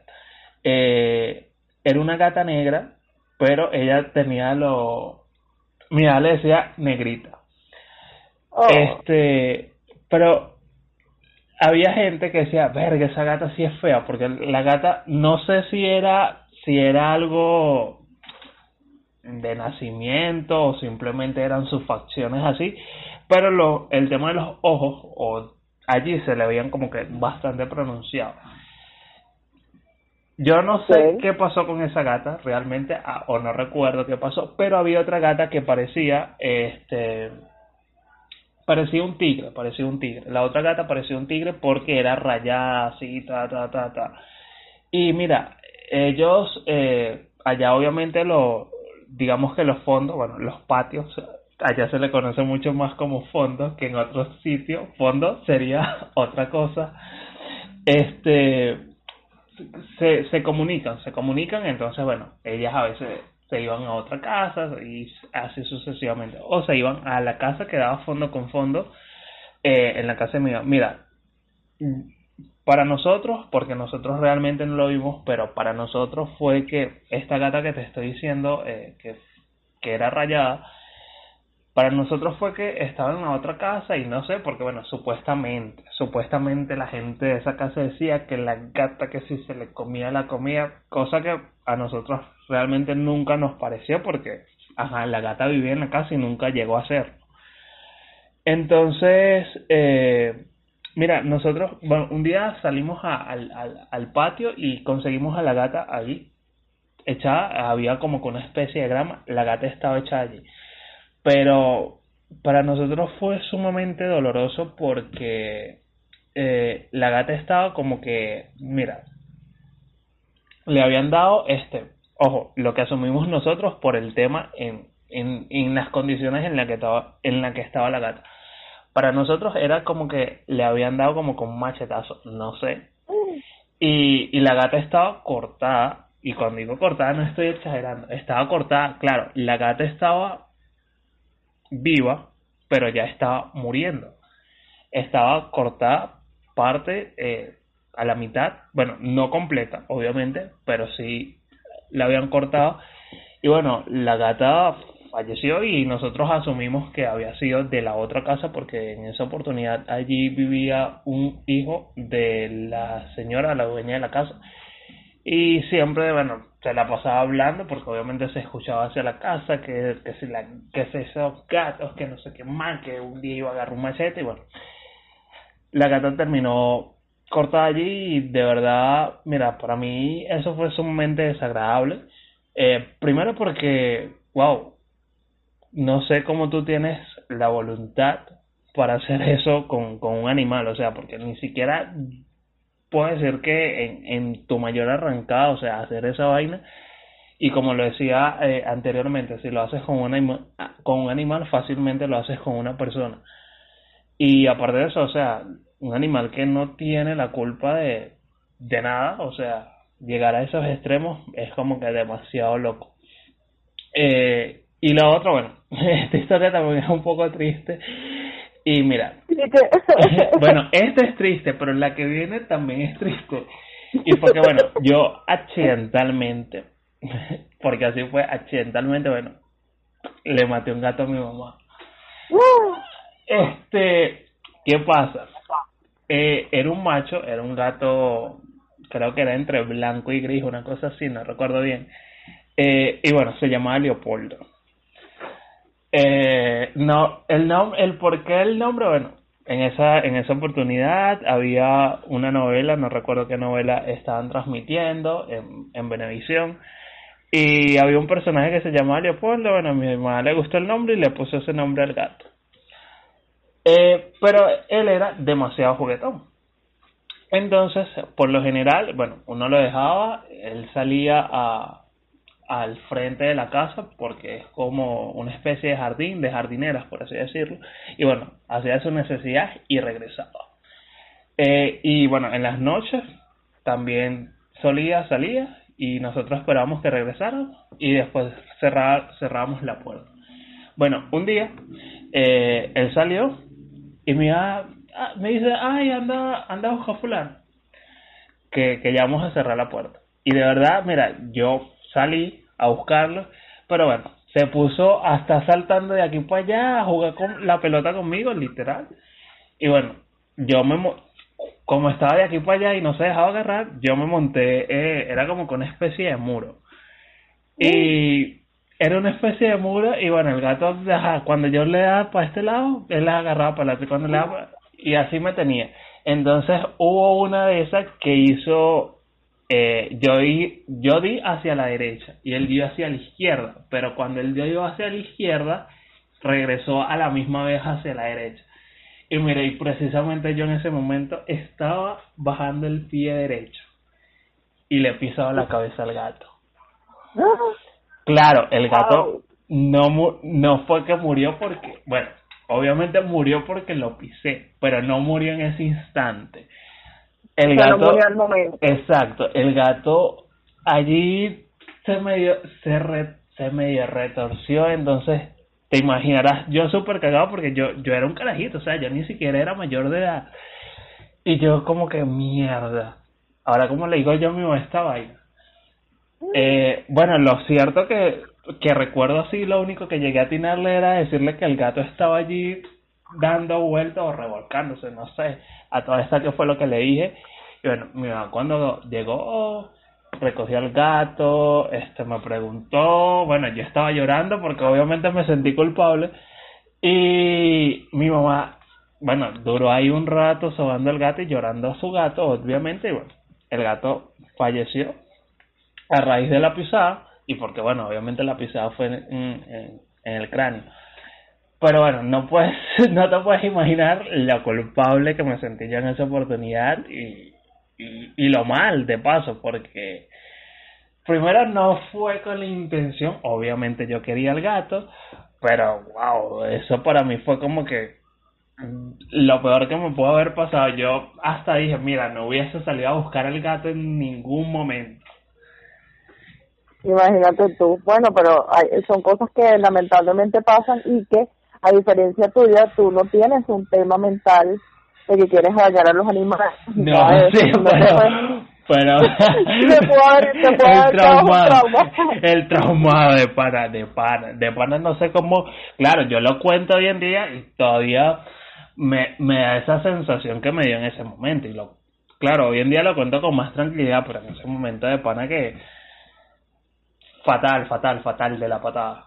Eh, era una gata negra, pero ella tenía lo, mi le decía negrita. Oh, Este, pero había gente que decía, verga, esa gata sí es fea, porque la gata, no sé si era, si era algo de nacimiento o simplemente eran sus facciones así, pero lo, el tema de los ojos, o allí se le veían como que bastante pronunciados. Yo no sé qué pasó con esa gata, realmente, ah, o no recuerdo qué pasó, pero había otra gata que parecía, este, parecía un tigre, parecía un tigre. La otra gata parecía un tigre porque era rayada así, ta, ta, ta, ta. Y mira, ellos, eh, allá obviamente lo, digamos que los fondos, bueno, los patios, allá se le conoce mucho más como fondos que en otros sitios. Fondo sería [LAUGHS] otra cosa. Este, se, se comunican, se comunican, entonces bueno, ellas a veces se iban a otra casa y así sucesivamente, o se iban a la casa que daba fondo con fondo eh, en la casa de. Mira, para nosotros, porque nosotros realmente no lo vimos, pero para nosotros fue que esta gata que te estoy diciendo, eh, que, que era rayada, para nosotros fue que estaba en la otra casa y no sé, porque bueno, supuestamente, supuestamente la gente de esa casa decía que la gata que si se le comía la comida, cosa que a nosotros realmente nunca nos pareció porque, ajá, la gata vivía en la casa y nunca llegó a ser. Entonces, eh, mira, nosotros, bueno, un día salimos al, al, patio y conseguimos a la gata allí, echada, había como que una especie de grama, la gata estaba echada allí pero para nosotros fue sumamente doloroso porque eh, la gata estaba como que, mira, le habían dado este, ojo, lo que asumimos nosotros por el tema en, en, en las condiciones en la que estaba, en la que estaba la gata. Para nosotros era como que le habían dado como con un machetazo, no sé. Y, y la gata estaba cortada, y cuando digo cortada no estoy exagerando, estaba cortada, claro, la gata estaba viva, pero ya estaba muriendo. Estaba cortada parte eh, a la mitad, bueno, no completa, obviamente, pero sí la habían cortado. Y bueno, la gata falleció y nosotros asumimos que había sido de la otra casa porque en esa oportunidad allí vivía un hijo de la señora, la dueña de la casa. Y siempre, bueno, se la pasaba hablando porque obviamente se escuchaba hacia la casa que, que, si la, que si esos gatos, que no sé qué más, que un día iba a agarrar un machete y bueno. La gata terminó cortada allí y de verdad, mira, para mí eso fue sumamente desagradable. Eh, primero porque, wow, no sé cómo tú tienes la voluntad para hacer eso con, con un animal, o sea, porque ni siquiera puedo decir que en, en tu mayor arrancada, o sea, hacer esa vaina, y como lo decía eh, anteriormente, si lo haces con un, anima, con un animal, fácilmente lo haces con una persona. Y aparte de eso, o sea, un animal que no tiene la culpa de, de nada, o sea, llegar a esos extremos es como que demasiado loco. Eh, y lo otro, bueno, [LAUGHS] esta historia también es un poco triste. Y mira, [LAUGHS] bueno, esta es triste, pero la que viene también es triste. Y porque, bueno, yo accidentalmente, [LAUGHS] porque así fue, accidentalmente, bueno, le maté un gato a mi mamá. Este, ¿qué pasa? Eh, era un macho, era un gato, creo que era entre blanco y gris, una cosa así, no recuerdo bien. Eh, y bueno, se llamaba Leopoldo. Eh, no, el el por qué el nombre, bueno, en esa, en esa oportunidad había una novela, no recuerdo qué novela estaban transmitiendo en, en y había un personaje que se llamaba Leopoldo, bueno, a mi mamá le gustó el nombre y le puso ese nombre al gato. Eh, pero él era demasiado juguetón. Entonces, por lo general, bueno, uno lo dejaba, él salía a, al frente de la casa porque es como una especie de jardín, de jardineras, por así decirlo. Y bueno, hacía su necesidad y regresaba. Eh, y bueno, en las noches también solía, salía y nosotros esperábamos que regresara y después cerrar, cerramos la puerta. Bueno, un día eh, él salió y me, ah, me dice, ay, anda, anda a fulano, que, que ya vamos a cerrar la puerta. Y de verdad, mira, yo salí a buscarlo, pero bueno, se puso hasta saltando de aquí para allá a jugar con la pelota conmigo, literal. Y bueno, yo me, como estaba de aquí para allá y no se dejaba agarrar, yo me monté, eh, era como con una especie de muro. Y era una especie de muro y bueno, el gato, cuando yo le daba para este lado, él le agarraba para el otro cuando le daba, y así me tenía. Entonces hubo una de esas que hizo eh, yo, di, yo di hacia la derecha y él dio hacia la izquierda, pero cuando él dio hacia la izquierda, regresó a la misma vez hacia la derecha. Y mire, y precisamente yo en ese momento estaba bajando el pie derecho y le pisaba la cabeza al gato. Claro, el gato no, no fue que murió porque, bueno, obviamente murió porque lo pisé, pero no murió en ese instante el gato, Exacto, el gato allí se medio, se, se medio retorció, entonces te imaginarás, yo súper cagado porque yo, yo era un carajito, o sea, yo ni siquiera era mayor de edad. Y yo como que mierda. Ahora, como le digo yo mismo esta vaina? Eh, bueno, lo cierto que, que recuerdo así, lo único que llegué a atinarle era decirle que el gato estaba allí dando vueltas o revolcándose, no sé, a toda esta que fue lo que le dije. Y bueno, mira, cuando llegó, recogió al gato, este me preguntó, bueno, yo estaba llorando porque obviamente me sentí culpable. Y mi mamá, bueno, duró ahí un rato sobando el gato y llorando a su gato, obviamente, y bueno, el gato falleció a raíz de la pisada, y porque bueno, obviamente la pisada fue en el cráneo. Pero bueno, no puedes, [LAUGHS] no te puedes imaginar lo culpable que me sentí yo en esa oportunidad y, y, lo mal de paso, porque primero no fue con la intención, obviamente yo quería el gato, pero wow, eso para mí fue como que lo peor que me pudo haber pasado. Yo hasta dije, mira, no hubiese salido a buscar el gato en ningún momento. Imagínate tú, bueno, pero hay, son cosas que lamentablemente pasan y que a diferencia tuya, tú no tienes un tema mental de que quieres dañar a los animales. No, sí, pero... [LAUGHS] pero [LAUGHS] el, traumado, el traumado de pana, de pana, de pana no sé cómo, claro, yo lo cuento hoy en día y todavía me, me da esa sensación que me dio en ese momento y lo, claro, hoy en día lo cuento con más tranquilidad, pero en ese momento de pana que fatal, fatal, fatal de la patada.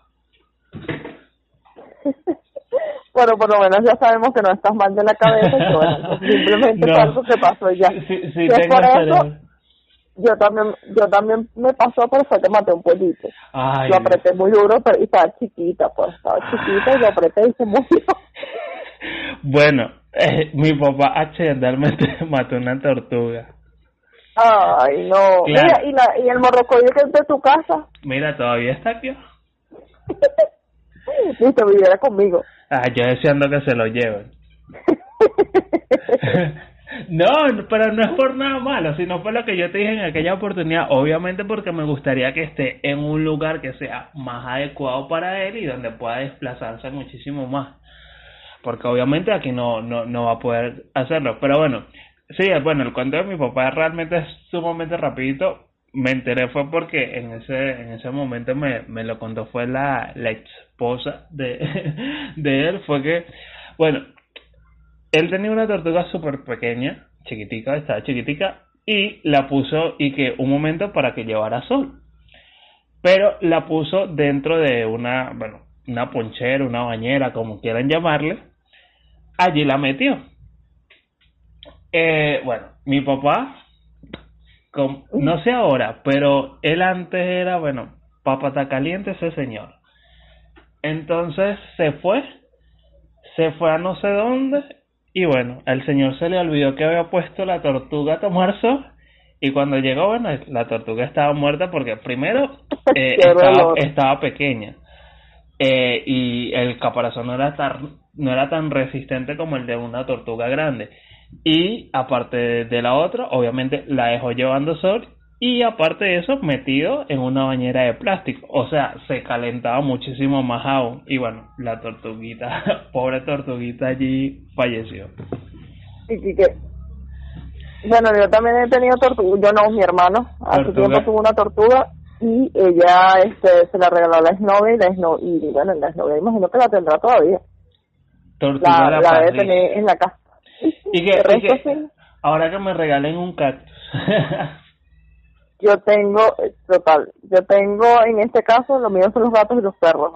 [LAUGHS] Bueno, por lo menos ya sabemos que no estás mal de la cabeza y bueno, [LAUGHS] simplemente no. algo que pasó ya. Sí, sí, tengo por eso, yo también, yo también me pasó, pero fue que maté un pollito. Ay, lo apreté muy duro, pero y estaba chiquita, pues estaba chiquita y lo apreté y se murió. [LAUGHS] Bueno, eh, mi papá accidentalmente mató una tortuga. Ay, no. Mira, ¿y, la, ¿y el morrocoyo que es de tu casa? Mira, todavía está aquí. Listo, viviera conmigo. Ah, yo deseando que se lo lleven. [LAUGHS] no, pero no es por nada malo, sino por lo que yo te dije en aquella oportunidad. Obviamente porque me gustaría que esté en un lugar que sea más adecuado para él y donde pueda desplazarse muchísimo más. Porque obviamente aquí no, no, no va a poder hacerlo. Pero bueno, sí, bueno, el cuento de mi papá realmente es sumamente rapidito me enteré fue porque en ese en ese momento me, me lo contó fue la, la esposa de, [LAUGHS] de él fue que bueno él tenía una tortuga súper pequeña chiquitica estaba chiquitica y la puso y que un momento para que llevara sol pero la puso dentro de una, bueno, una ponchera, una bañera, como quieran llamarle. Allí la metió. Eh, bueno, mi papá, no sé ahora, pero él antes era, bueno, papata caliente ese señor. Entonces se fue, se fue a no sé dónde y bueno, al señor se le olvidó que había puesto la tortuga a tomar sol y cuando llegó, bueno, la tortuga estaba muerta porque primero [LAUGHS] eh, estaba, estaba, pequeña eh, y el caparazón no era, tan, no era tan resistente como el de una tortuga grande. Y aparte de la otra, obviamente la dejó llevando sol y aparte de eso, metido en una bañera de plástico. O sea, se calentaba muchísimo más aún. Y bueno, la tortuguita, [LAUGHS] pobre tortuguita allí falleció. Y que bueno, yo también he tenido tortuga, yo no, mi hermano, hace tiempo tuvo una tortuga y ella este se la regaló a la exnovia y la exnovia, y bueno, la exnovia imagino que la tendrá todavía. Tortuga la, la, debe tener en la casa. ¿Y que, ahora que me regalen un cactus. [LAUGHS] yo tengo, total, yo tengo en este caso, lo mío son los gatos y los perros.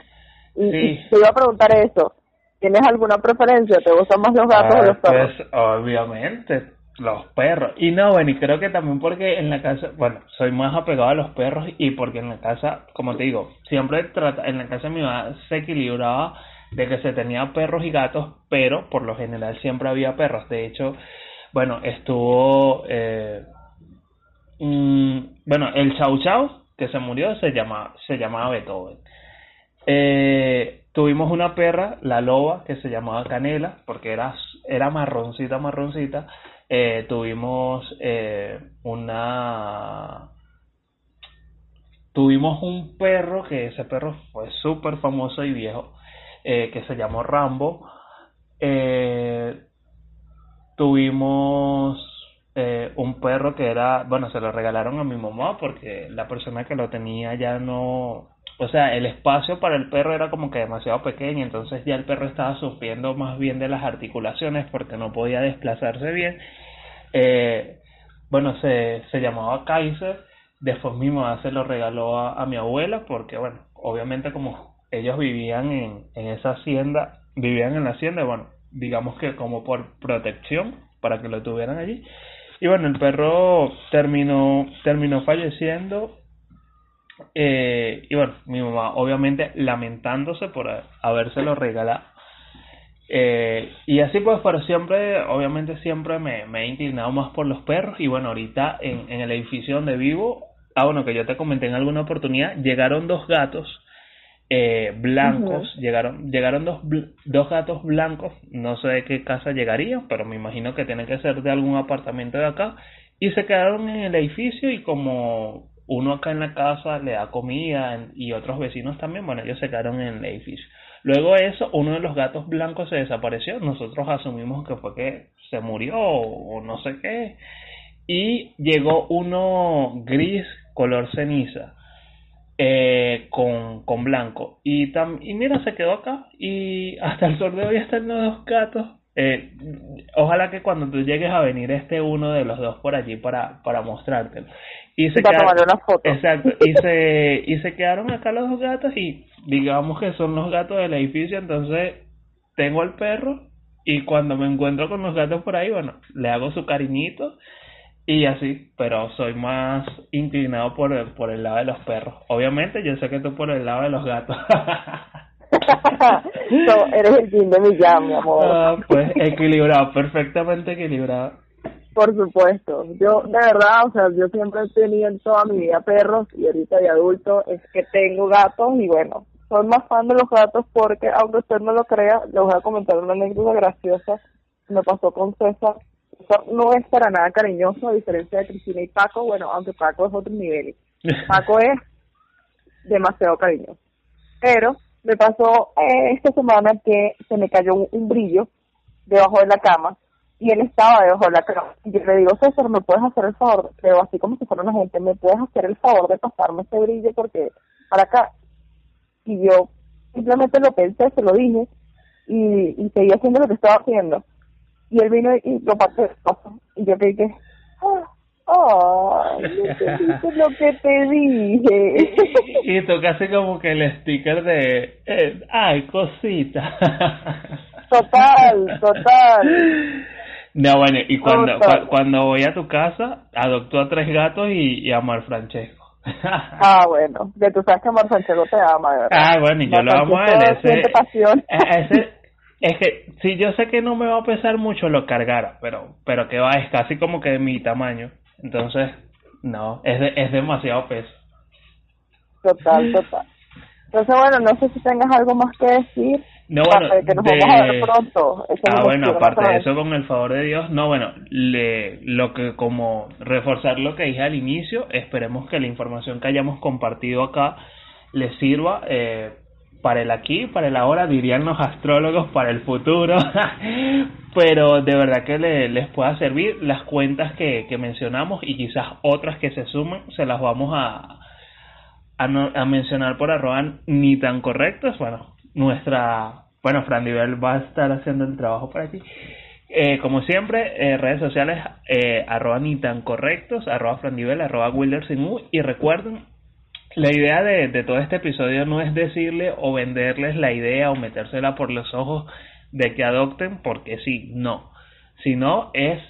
Y, te iba a preguntar eso, ¿tienes alguna preferencia? ¿Te gustan más los gatos o los ah, perros? Pues obviamente, los perros. Y no, bueno, y creo que también porque en la casa, bueno, soy más apegado a los perros y porque en la casa, como te digo, siempre trata, en la casa mi mamá se equilibraba de que se tenía perros y gatos, pero por lo general siempre había perros. De hecho, bueno, estuvo, eh, mm, bueno, el Chau Chau que se murió se llama, se llamaba Beethoven. Eh, tuvimos una perra, la loba, que se llamaba Canela, porque era, era marroncita, marroncita eh, tuvimos eh, una tuvimos un perro que ese perro fue súper famoso y viejo que se llamó Rambo eh, un perro que era bueno se lo regalaron a mi mamá porque la persona que lo tenía ya no o sea, el espacio para el perro era como que demasiado pequeño, entonces ya el perro estaba sufriendo más bien de las articulaciones porque no podía desplazarse bien. Eh, bueno, se, se llamaba Kaiser, después mi mamá se lo regaló a, mi abuela porque, bueno, obviamente como ellos vivían en, en esa hacienda, vivían en la hacienda, bueno, digamos que como por protección para que lo tuvieran allí. Y bueno, el perro terminó, terminó falleciendo eh, y bueno, mi mamá obviamente lamentándose por habérselo regalado. Eh, y así pues, pero siempre, obviamente siempre me, me, he inclinado más por los perros. Y bueno, ahorita en, en el edificio donde vivo, ah bueno, que yo te comenté en alguna oportunidad, llegaron dos gatos eh, blancos, llegaron, llegaron dos, dos gatos blancos, no sé de qué casa llegarían, pero me imagino que tienen que ser de algún apartamento de acá. Y se quedaron en el edificio y como uno acá en la casa le da comida y otros vecinos también, bueno, ellos se quedaron en el edificio. Luego de eso, uno de los gatos blancos se desapareció. Nosotros asumimos que fue que se murió o no sé qué. Y llegó uno gris, color ceniza, eh, con, con blanco. Y, tam, y mira, se quedó acá. Y hasta el sol de hoy están los dos gatos eh, ojalá que cuando tú llegues a venir esté uno de los dos por allí para, para mostrártelo. Y se, quedaron, Exacto, [LAUGHS] y se, y se quedaron acá los dos gatos y digamos que son los gatos del edificio, entonces tengo el perro y cuando me encuentro con los gatos por ahí, bueno, le hago su cariñito y así, pero soy más inclinado por el, por el lado de los perros. Obviamente yo sé que tú por el lado de los gatos. [LAUGHS] no, eres el fin de mi mi amor. Ah, pues equilibrado, perfectamente equilibrado. Por supuesto. Yo, de verdad, o sea, yo siempre he tenido en toda mi vida perros y ahorita de adulto es que tengo gatos y bueno, soy más fan de los gatos porque, aunque usted no lo crea, les voy a comentar una anécdota graciosa me pasó con César. No es para nada cariñoso, a diferencia de Cristina y Paco. Bueno, aunque Paco es otro nivel. [LAUGHS] Paco es demasiado cariñoso. Pero me pasó eh, esta semana que se me cayó un, brillo debajo de la cama y él estaba debajo de la cama. Y yo le digo, César, ¿me puedes hacer el favor? Pero así como si fuera una gente, ¿me puedes hacer el favor de pasarme ese brillo porque para acá? Y yo simplemente lo pensé, se lo dije y, y seguí haciendo lo que estaba haciendo. Y él vino y lo pasé. Y yo creí que, ah, Oh, lo que te dije. Y, y casi como que el sticker de, eh, ay, cosita. Total, total. No, bueno, y cuando, cuando voy a tu casa, adoptó a tres gatos y, y a Mar Francesco. [LAUGHS] ah, bueno, que tú sabes que Mar Francesco te ama, ¿verdad? Ah, bueno, y yo lo amo a él. Ese, pasión. ese, es que si yo sé que no me va a pesar mucho lo cargara, pero pero que va es casi como que de mi tamaño. Entonces, no, es de, es demasiado peso. Total, [LAUGHS] total. Entonces, bueno, no sé si tengas algo más que decir. No, bueno, que nos vamos a ver pronto. ah, bueno, aparte de eso, con el favor de Dios, no, bueno, le, lo que como reforzar lo que dije al inicio, esperemos que la información que hayamos compartido acá les sirva eh, para el aquí, para el ahora, dirían los astrólogos, para el futuro, [LAUGHS] pero de verdad que le, les pueda servir las cuentas que, mencionamos y quizás otras que se sumen, se las vamos a, mencionar por arroba ni tan correctos, bueno, nuestra, bueno, Fran va a estar haciendo el trabajo por aquí. Eh, como siempre, eh, redes sociales, eh, arroba ni tan correctos, arroba Frandivel, arroba U, y recuerden la idea de, todo este episodio no es decirle o venderles la idea o metérsela por los ojos de que adopten porque sí, no. Sino es,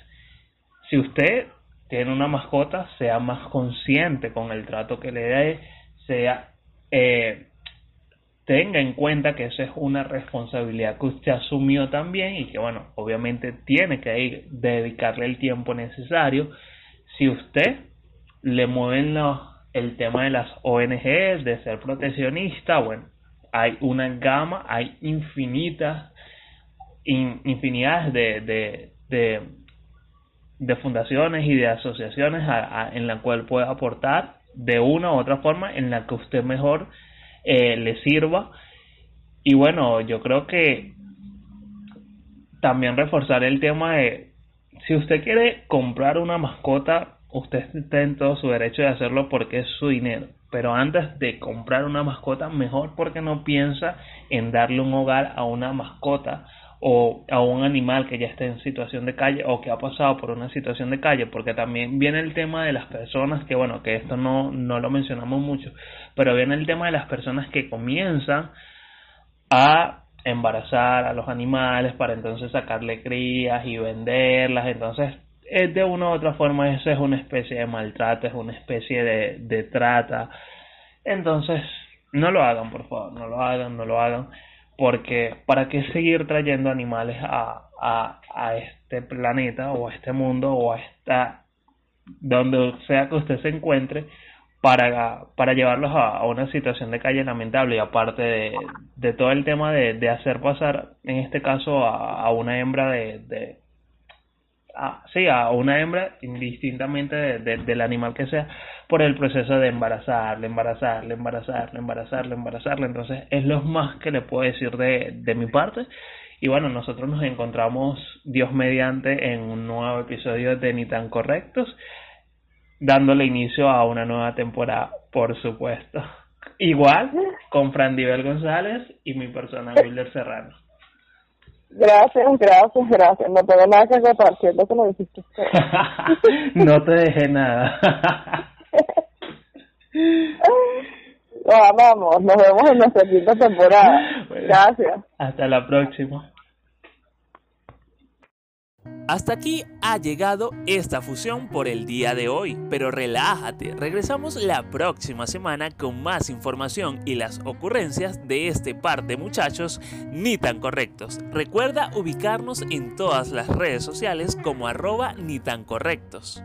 si usted tiene una mascota, sea más consciente con el trato que le dé, sea, eh, tenga en cuenta que esa es una responsabilidad que usted asumió también y que, bueno, obviamente tiene que ir, dedicarle el tiempo necesario. Si usted le mueven los el tema de las ONGs, de ser proteccionista, bueno, hay una gama, hay infinitas, infinidades de, de, de, de, fundaciones y de asociaciones en la cual puede aportar de una u otra forma en la que usted mejor eh, le sirva. Y bueno, yo creo que también reforzar el tema de si usted quiere comprar una mascota usted está en todo su derecho de hacerlo porque es su dinero. Pero antes de comprar una mascota, mejor porque no piensa en darle un hogar a una mascota o a un animal que ya esté en situación de calle o que ha pasado por una situación de calle, porque también viene el tema de las personas que, bueno, que esto no, no lo mencionamos mucho, pero viene el tema de las personas que comienzan a embarazar a los animales para entonces sacarle crías y venderlas, entonces es de una u otra forma eso es una especie de maltrato, es una especie de, de trata. Entonces, no lo hagan, por favor, no lo hagan, no lo hagan, porque ¿para qué seguir trayendo animales a, a, a este planeta o a este mundo o a esta, donde sea que usted se encuentre, para, para llevarlos a, a, una situación de calle lamentable y aparte de, de todo el tema de, de hacer pasar, en este caso, a, a una hembra de, de a, sí, a una hembra, indistintamente del animal que sea, por el proceso de embarazarle, embarazarle, embarazarle, embarazarle, embarazarle. Entonces, es lo más que le puedo decir de, de mi parte. Y bueno, nosotros nos encontramos, Dios mediante, en un nuevo episodio de Ni tan Correctos, dándole inicio a una nueva temporada, por supuesto. Igual con Fran Divel González y mi persona Wilder Serrano. Gracias, gracias, gracias. No tengo nada que agotar, siento que lo dijiste. [LAUGHS] no te dejé nada. [LAUGHS] vamos, nos vemos en nuestra quinta temporada. Gracias. Hasta la próxima. Hasta aquí ha llegado esta fusión por el día de hoy, pero relájate, regresamos la próxima semana con más información y las ocurrencias de este par de muchachos ni tan correctos. Recuerda ubicarnos en todas las redes sociales como arroba ni tan correctos.